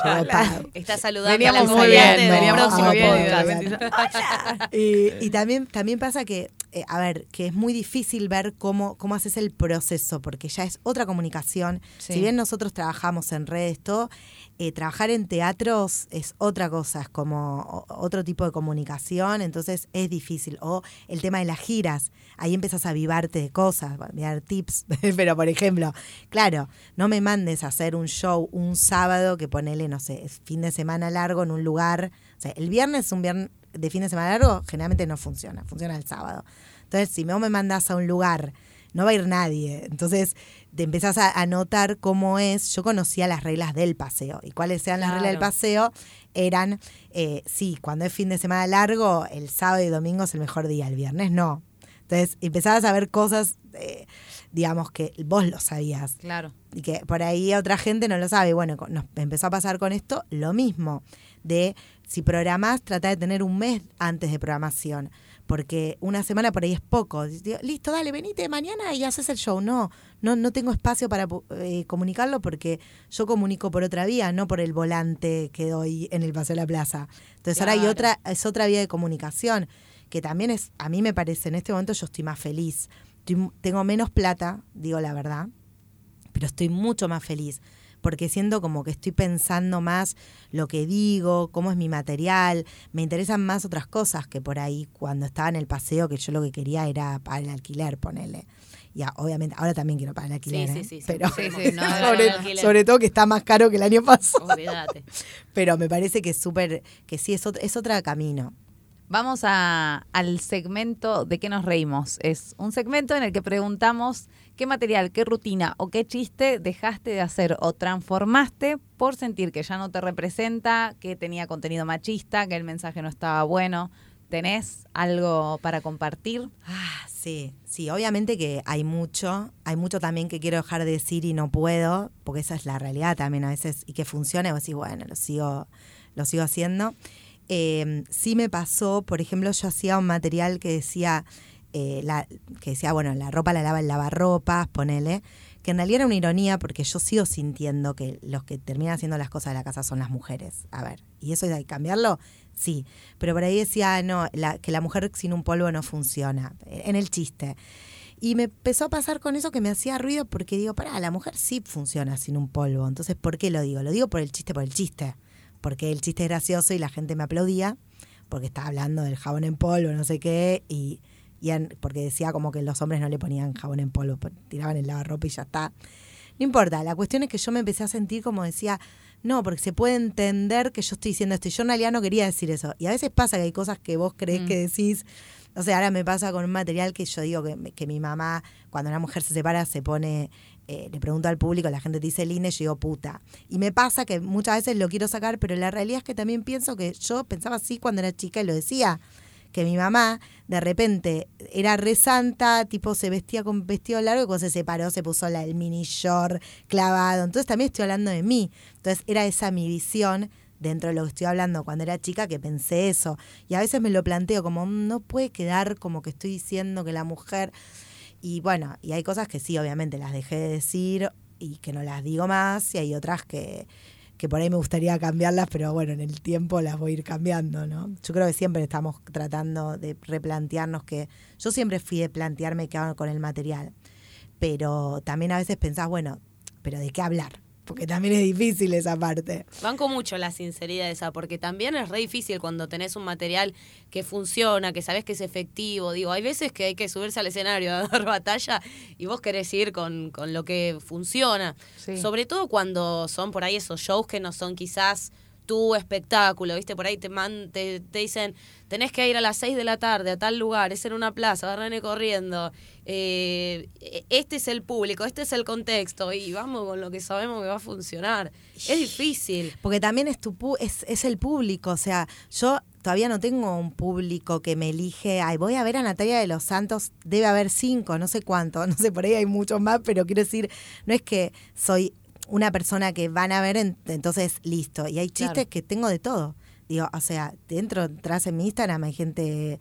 Está saludando Veníamos a la muy bien, veníamos muy y, y también, también pasa que, eh, a ver, que es muy difícil ver cómo, cómo haces el proceso, porque ya es otra comunicación. Sí. Si bien nosotros trabajamos en redes, todo, eh, trabajar en teatros es otra cosa, es como otro tipo de comunicación, entonces es difícil. O el tema de las giras, ahí empiezas a avivarte de cosas, a mirar tips, pero por ejemplo, claro, no me mandes a hacer un show un sábado que ponele, no sé, fin de semana largo en un lugar, o sea, el viernes, un viernes de fin de semana largo, generalmente no funciona, funciona el sábado. Entonces, si vos me mandás a un lugar no va a ir nadie. Entonces te empezás a, a notar cómo es. Yo conocía las reglas del paseo. Y cuáles eran las reglas del paseo eran, eh, sí, cuando es fin de semana largo, el sábado y domingo es el mejor día, el viernes no. Entonces empezabas a ver cosas, eh, digamos, que vos lo sabías Claro. y que por ahí otra gente no lo sabe. Bueno, nos empezó a pasar con esto lo mismo, de si programás, trata de tener un mes antes de programación, porque una semana por ahí es poco. Listo, dale, venite mañana y haces el show. No, no, no tengo espacio para eh, comunicarlo porque yo comunico por otra vía, no por el volante que doy en el Paseo de la Plaza. Entonces ahora hay otra, es otra vía de comunicación, que también es, a mí me parece, en este momento yo estoy más feliz. Estoy- tengo menos plata, digo la verdad, pero estoy mucho más feliz porque siento como que estoy pensando más lo que digo, cómo es mi material, me interesan más otras cosas que por ahí cuando estaba en el paseo que yo lo que quería era para el alquiler, ponele. Ya, obviamente, ahora también quiero para el alquiler, sí, ¿eh? sí, sí, pero no, sobre, no, sobre todo que está más caro que el año pasado, Olvídate. pero me parece que es súper, que sí, es otro, es otro camino. Vamos a, al segmento de qué nos reímos. Es un segmento en el que preguntamos qué material, qué rutina o qué chiste dejaste de hacer o transformaste por sentir que ya no te representa, que tenía contenido machista, que el mensaje no estaba bueno. ¿Tenés algo para compartir? Ah, sí, sí, obviamente que hay mucho, hay mucho también que quiero dejar de decir y no puedo, porque esa es la realidad también a veces, y que funciona, y vos decís, bueno, lo sigo, lo sigo haciendo. Eh, sí me pasó, por ejemplo, yo hacía un material que decía, eh, la, que decía, bueno, la ropa la lava el lavarropas, ponele, que en realidad era una ironía porque yo sigo sintiendo que los que terminan haciendo las cosas de la casa son las mujeres. A ver, ¿y eso hay que cambiarlo? Sí, pero por ahí decía, no, que la mujer sin un polvo no funciona, en el chiste. Y me empezó a pasar con eso que me hacía ruido porque digo, pará, la mujer sí funciona sin un polvo. Entonces, ¿por qué lo digo? Lo digo por el chiste, por el chiste. Porque el chiste es gracioso y la gente me aplaudía porque estaba hablando del jabón en polvo, no sé qué, y, y porque decía como que los hombres no le ponían jabón en polvo, tiraban el lavarropa y ya está. No importa, la cuestión es que yo me empecé a sentir como decía, no, porque se puede entender que yo estoy diciendo esto. Y yo en realidad no quería decir eso. Y a veces pasa que hay cosas que vos crees Mm. que decís. O sea, ahora me pasa con un material que yo digo que, que mi mamá, cuando una mujer se separa, se pone, eh, le pregunto al público, la gente te dice linda y yo digo puta. Y me pasa que muchas veces lo quiero sacar, pero la realidad es que también pienso que yo pensaba así cuando era chica y lo decía que mi mamá de repente era re santa, tipo se vestía con vestido largo y cuando se separó se puso la, el mini short clavado. Entonces también estoy hablando de mí. Entonces era esa mi visión dentro de lo que estoy hablando cuando era chica que pensé eso. Y a veces me lo planteo como "Mm, no puede quedar como que estoy diciendo que la mujer... Y bueno, y hay cosas que sí, obviamente las dejé de decir y que no las digo más y hay otras que que por ahí me gustaría cambiarlas, pero bueno, en el tiempo las voy a ir cambiando, ¿no? Yo creo que siempre estamos tratando de replantearnos que yo siempre fui de plantearme qué hago con el material, pero también a veces pensás, bueno, pero ¿de qué hablar? Porque también es difícil esa parte. Banco mucho la sinceridad esa, porque también es re difícil cuando tenés un material que funciona, que sabes que es efectivo. Digo, hay veces que hay que subirse al escenario a dar batalla y vos querés ir con, con lo que funciona. Sobre todo cuando son por ahí esos shows que no son quizás tu espectáculo, ¿viste? Por ahí te, man, te, dicen, tenés que ir a las 6 de la tarde a tal lugar, es en una plaza, agarrane corriendo. Eh, este es el público, este es el contexto y vamos con lo que sabemos que va a funcionar. Es difícil. Porque también es, tu, es, es el público, o sea, yo todavía no tengo un público que me elige, ay, voy a ver a Natalia de los Santos, debe haber cinco, no sé cuánto, no sé, por ahí hay muchos más, pero quiero decir, no es que soy una persona que van a ver, entonces listo. Y hay chistes que tengo de todo. Digo, o sea, dentro, entras en mi Instagram, hay gente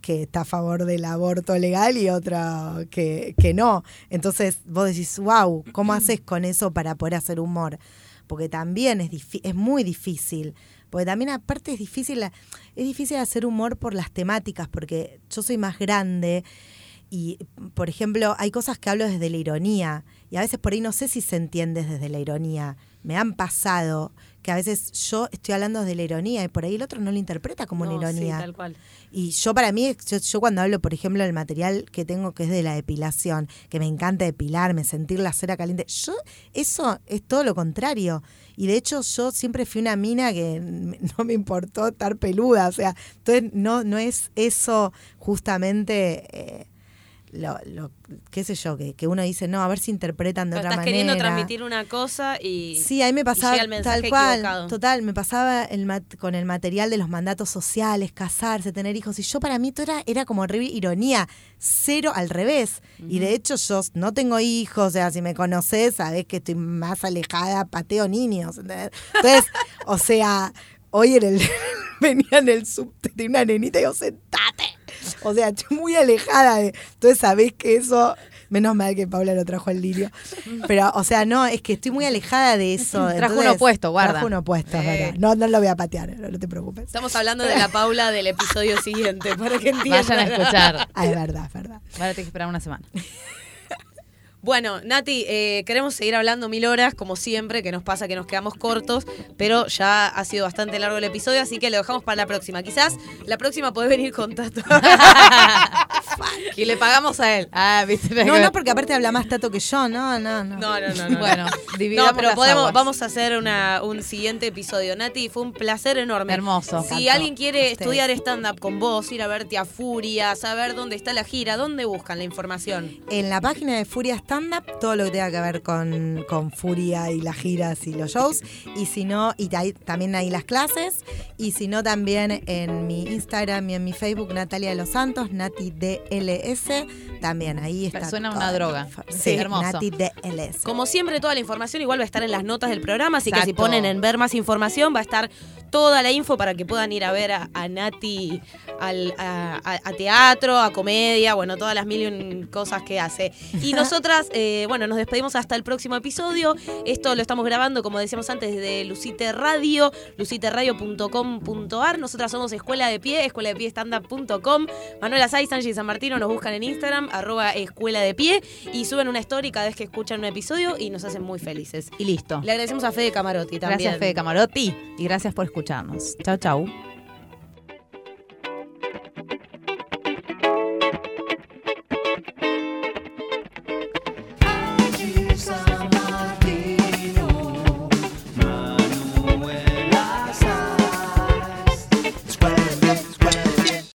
que está a favor del aborto legal y otra que, que no. Entonces vos decís, wow, ¿cómo haces con eso para poder hacer humor? Porque también es, es muy difícil. Porque también aparte es difícil, es difícil hacer humor por las temáticas, porque yo soy más grande y, por ejemplo, hay cosas que hablo desde la ironía y a veces por ahí no sé si se entiende desde la ironía. Me han pasado que a veces yo estoy hablando desde la ironía y por ahí el otro no lo interpreta como una ironía. Sí, tal cual. Y yo para mí, yo, cuando hablo, por ejemplo, del material que tengo que es de la depilación, que me encanta depilarme, sentir la cera caliente, yo eso es todo lo contrario. Y de hecho yo siempre fui una mina que no me importó estar peluda, o sea, entonces no, no es eso justamente... Eh, lo, lo, qué sé yo, que, que, uno dice, no, a ver si interpretan de otra manera. Estás queriendo transmitir una cosa y. Sí, ahí me pasaba tal cual. Total, me pasaba el con el material de los mandatos sociales, casarse, tener hijos. Y yo para mí todo era, era como ironía, cero al revés. Y de hecho, yo no tengo hijos, o sea, si me conoces, sabes que estoy más alejada, pateo niños. Entonces, o sea, hoy en el, venía en el subte de una nenita y yo, sentate o sea, estoy muy alejada de. Entonces, sabés que eso. Menos mal que Paula lo trajo al lirio. Pero, o sea, no, es que estoy muy alejada de eso. Trajo uno opuesto, guarda. Trajo uno opuesto, verdad. No, no lo voy a patear, no, te preocupes. Estamos hablando de la Paula del episodio siguiente, para que entiendan. Vayan a escuchar. Ah, es verdad, es verdad. Ahora tengo que esperar una semana. Bueno, Nati, eh, queremos seguir hablando mil horas, como siempre, que nos pasa que nos quedamos cortos, pero ya ha sido bastante largo el episodio, así que lo dejamos para la próxima. Quizás la próxima puede venir con Tato. y le pagamos a él. Ah, no, no, porque aparte habla más Tato que yo, no, no, no. No, no, no. bueno, dividamos No, pero podemos, vamos a hacer una, un siguiente episodio. Nati, fue un placer enorme. Hermoso. Si alguien quiere estudiar stand-up con vos, ir a verte a Furia, saber dónde está la gira, ¿dónde buscan la información? En la página de Furia stand-up, todo lo que tenga que ver con, con, Furia y las giras y los shows. Y si no, y también hay las clases. Y si no, también en mi Instagram y en mi Facebook, Natalia de los Santos, Nati DLS. También ahí está. Suena una droga. Sí, hermoso. Nati DLS. Como siempre, toda la información igual va a estar en las notas del programa. Así que si ponen en ver más información, va a estar toda la info para que puedan ir a ver a, Nati al, a, teatro, a comedia, bueno, todas las mil cosas que hace. Y nosotras, eh, bueno, nos despedimos hasta el próximo episodio. Esto lo estamos grabando, como decíamos antes, de Lucite Radio, luciteradio.com.ar. Nosotras somos Escuela de Pie, escuela de pie standup.com. Manuela Saiz, Angie San Martino nos buscan en Instagram, arroba Escuela de Pie, y suben una story cada vez que escuchan un episodio y nos hacen muy felices. Y listo. Le agradecemos a Fede Camarotti también. Gracias, Fede Camarotti, y gracias por escucharnos. Chau, chau.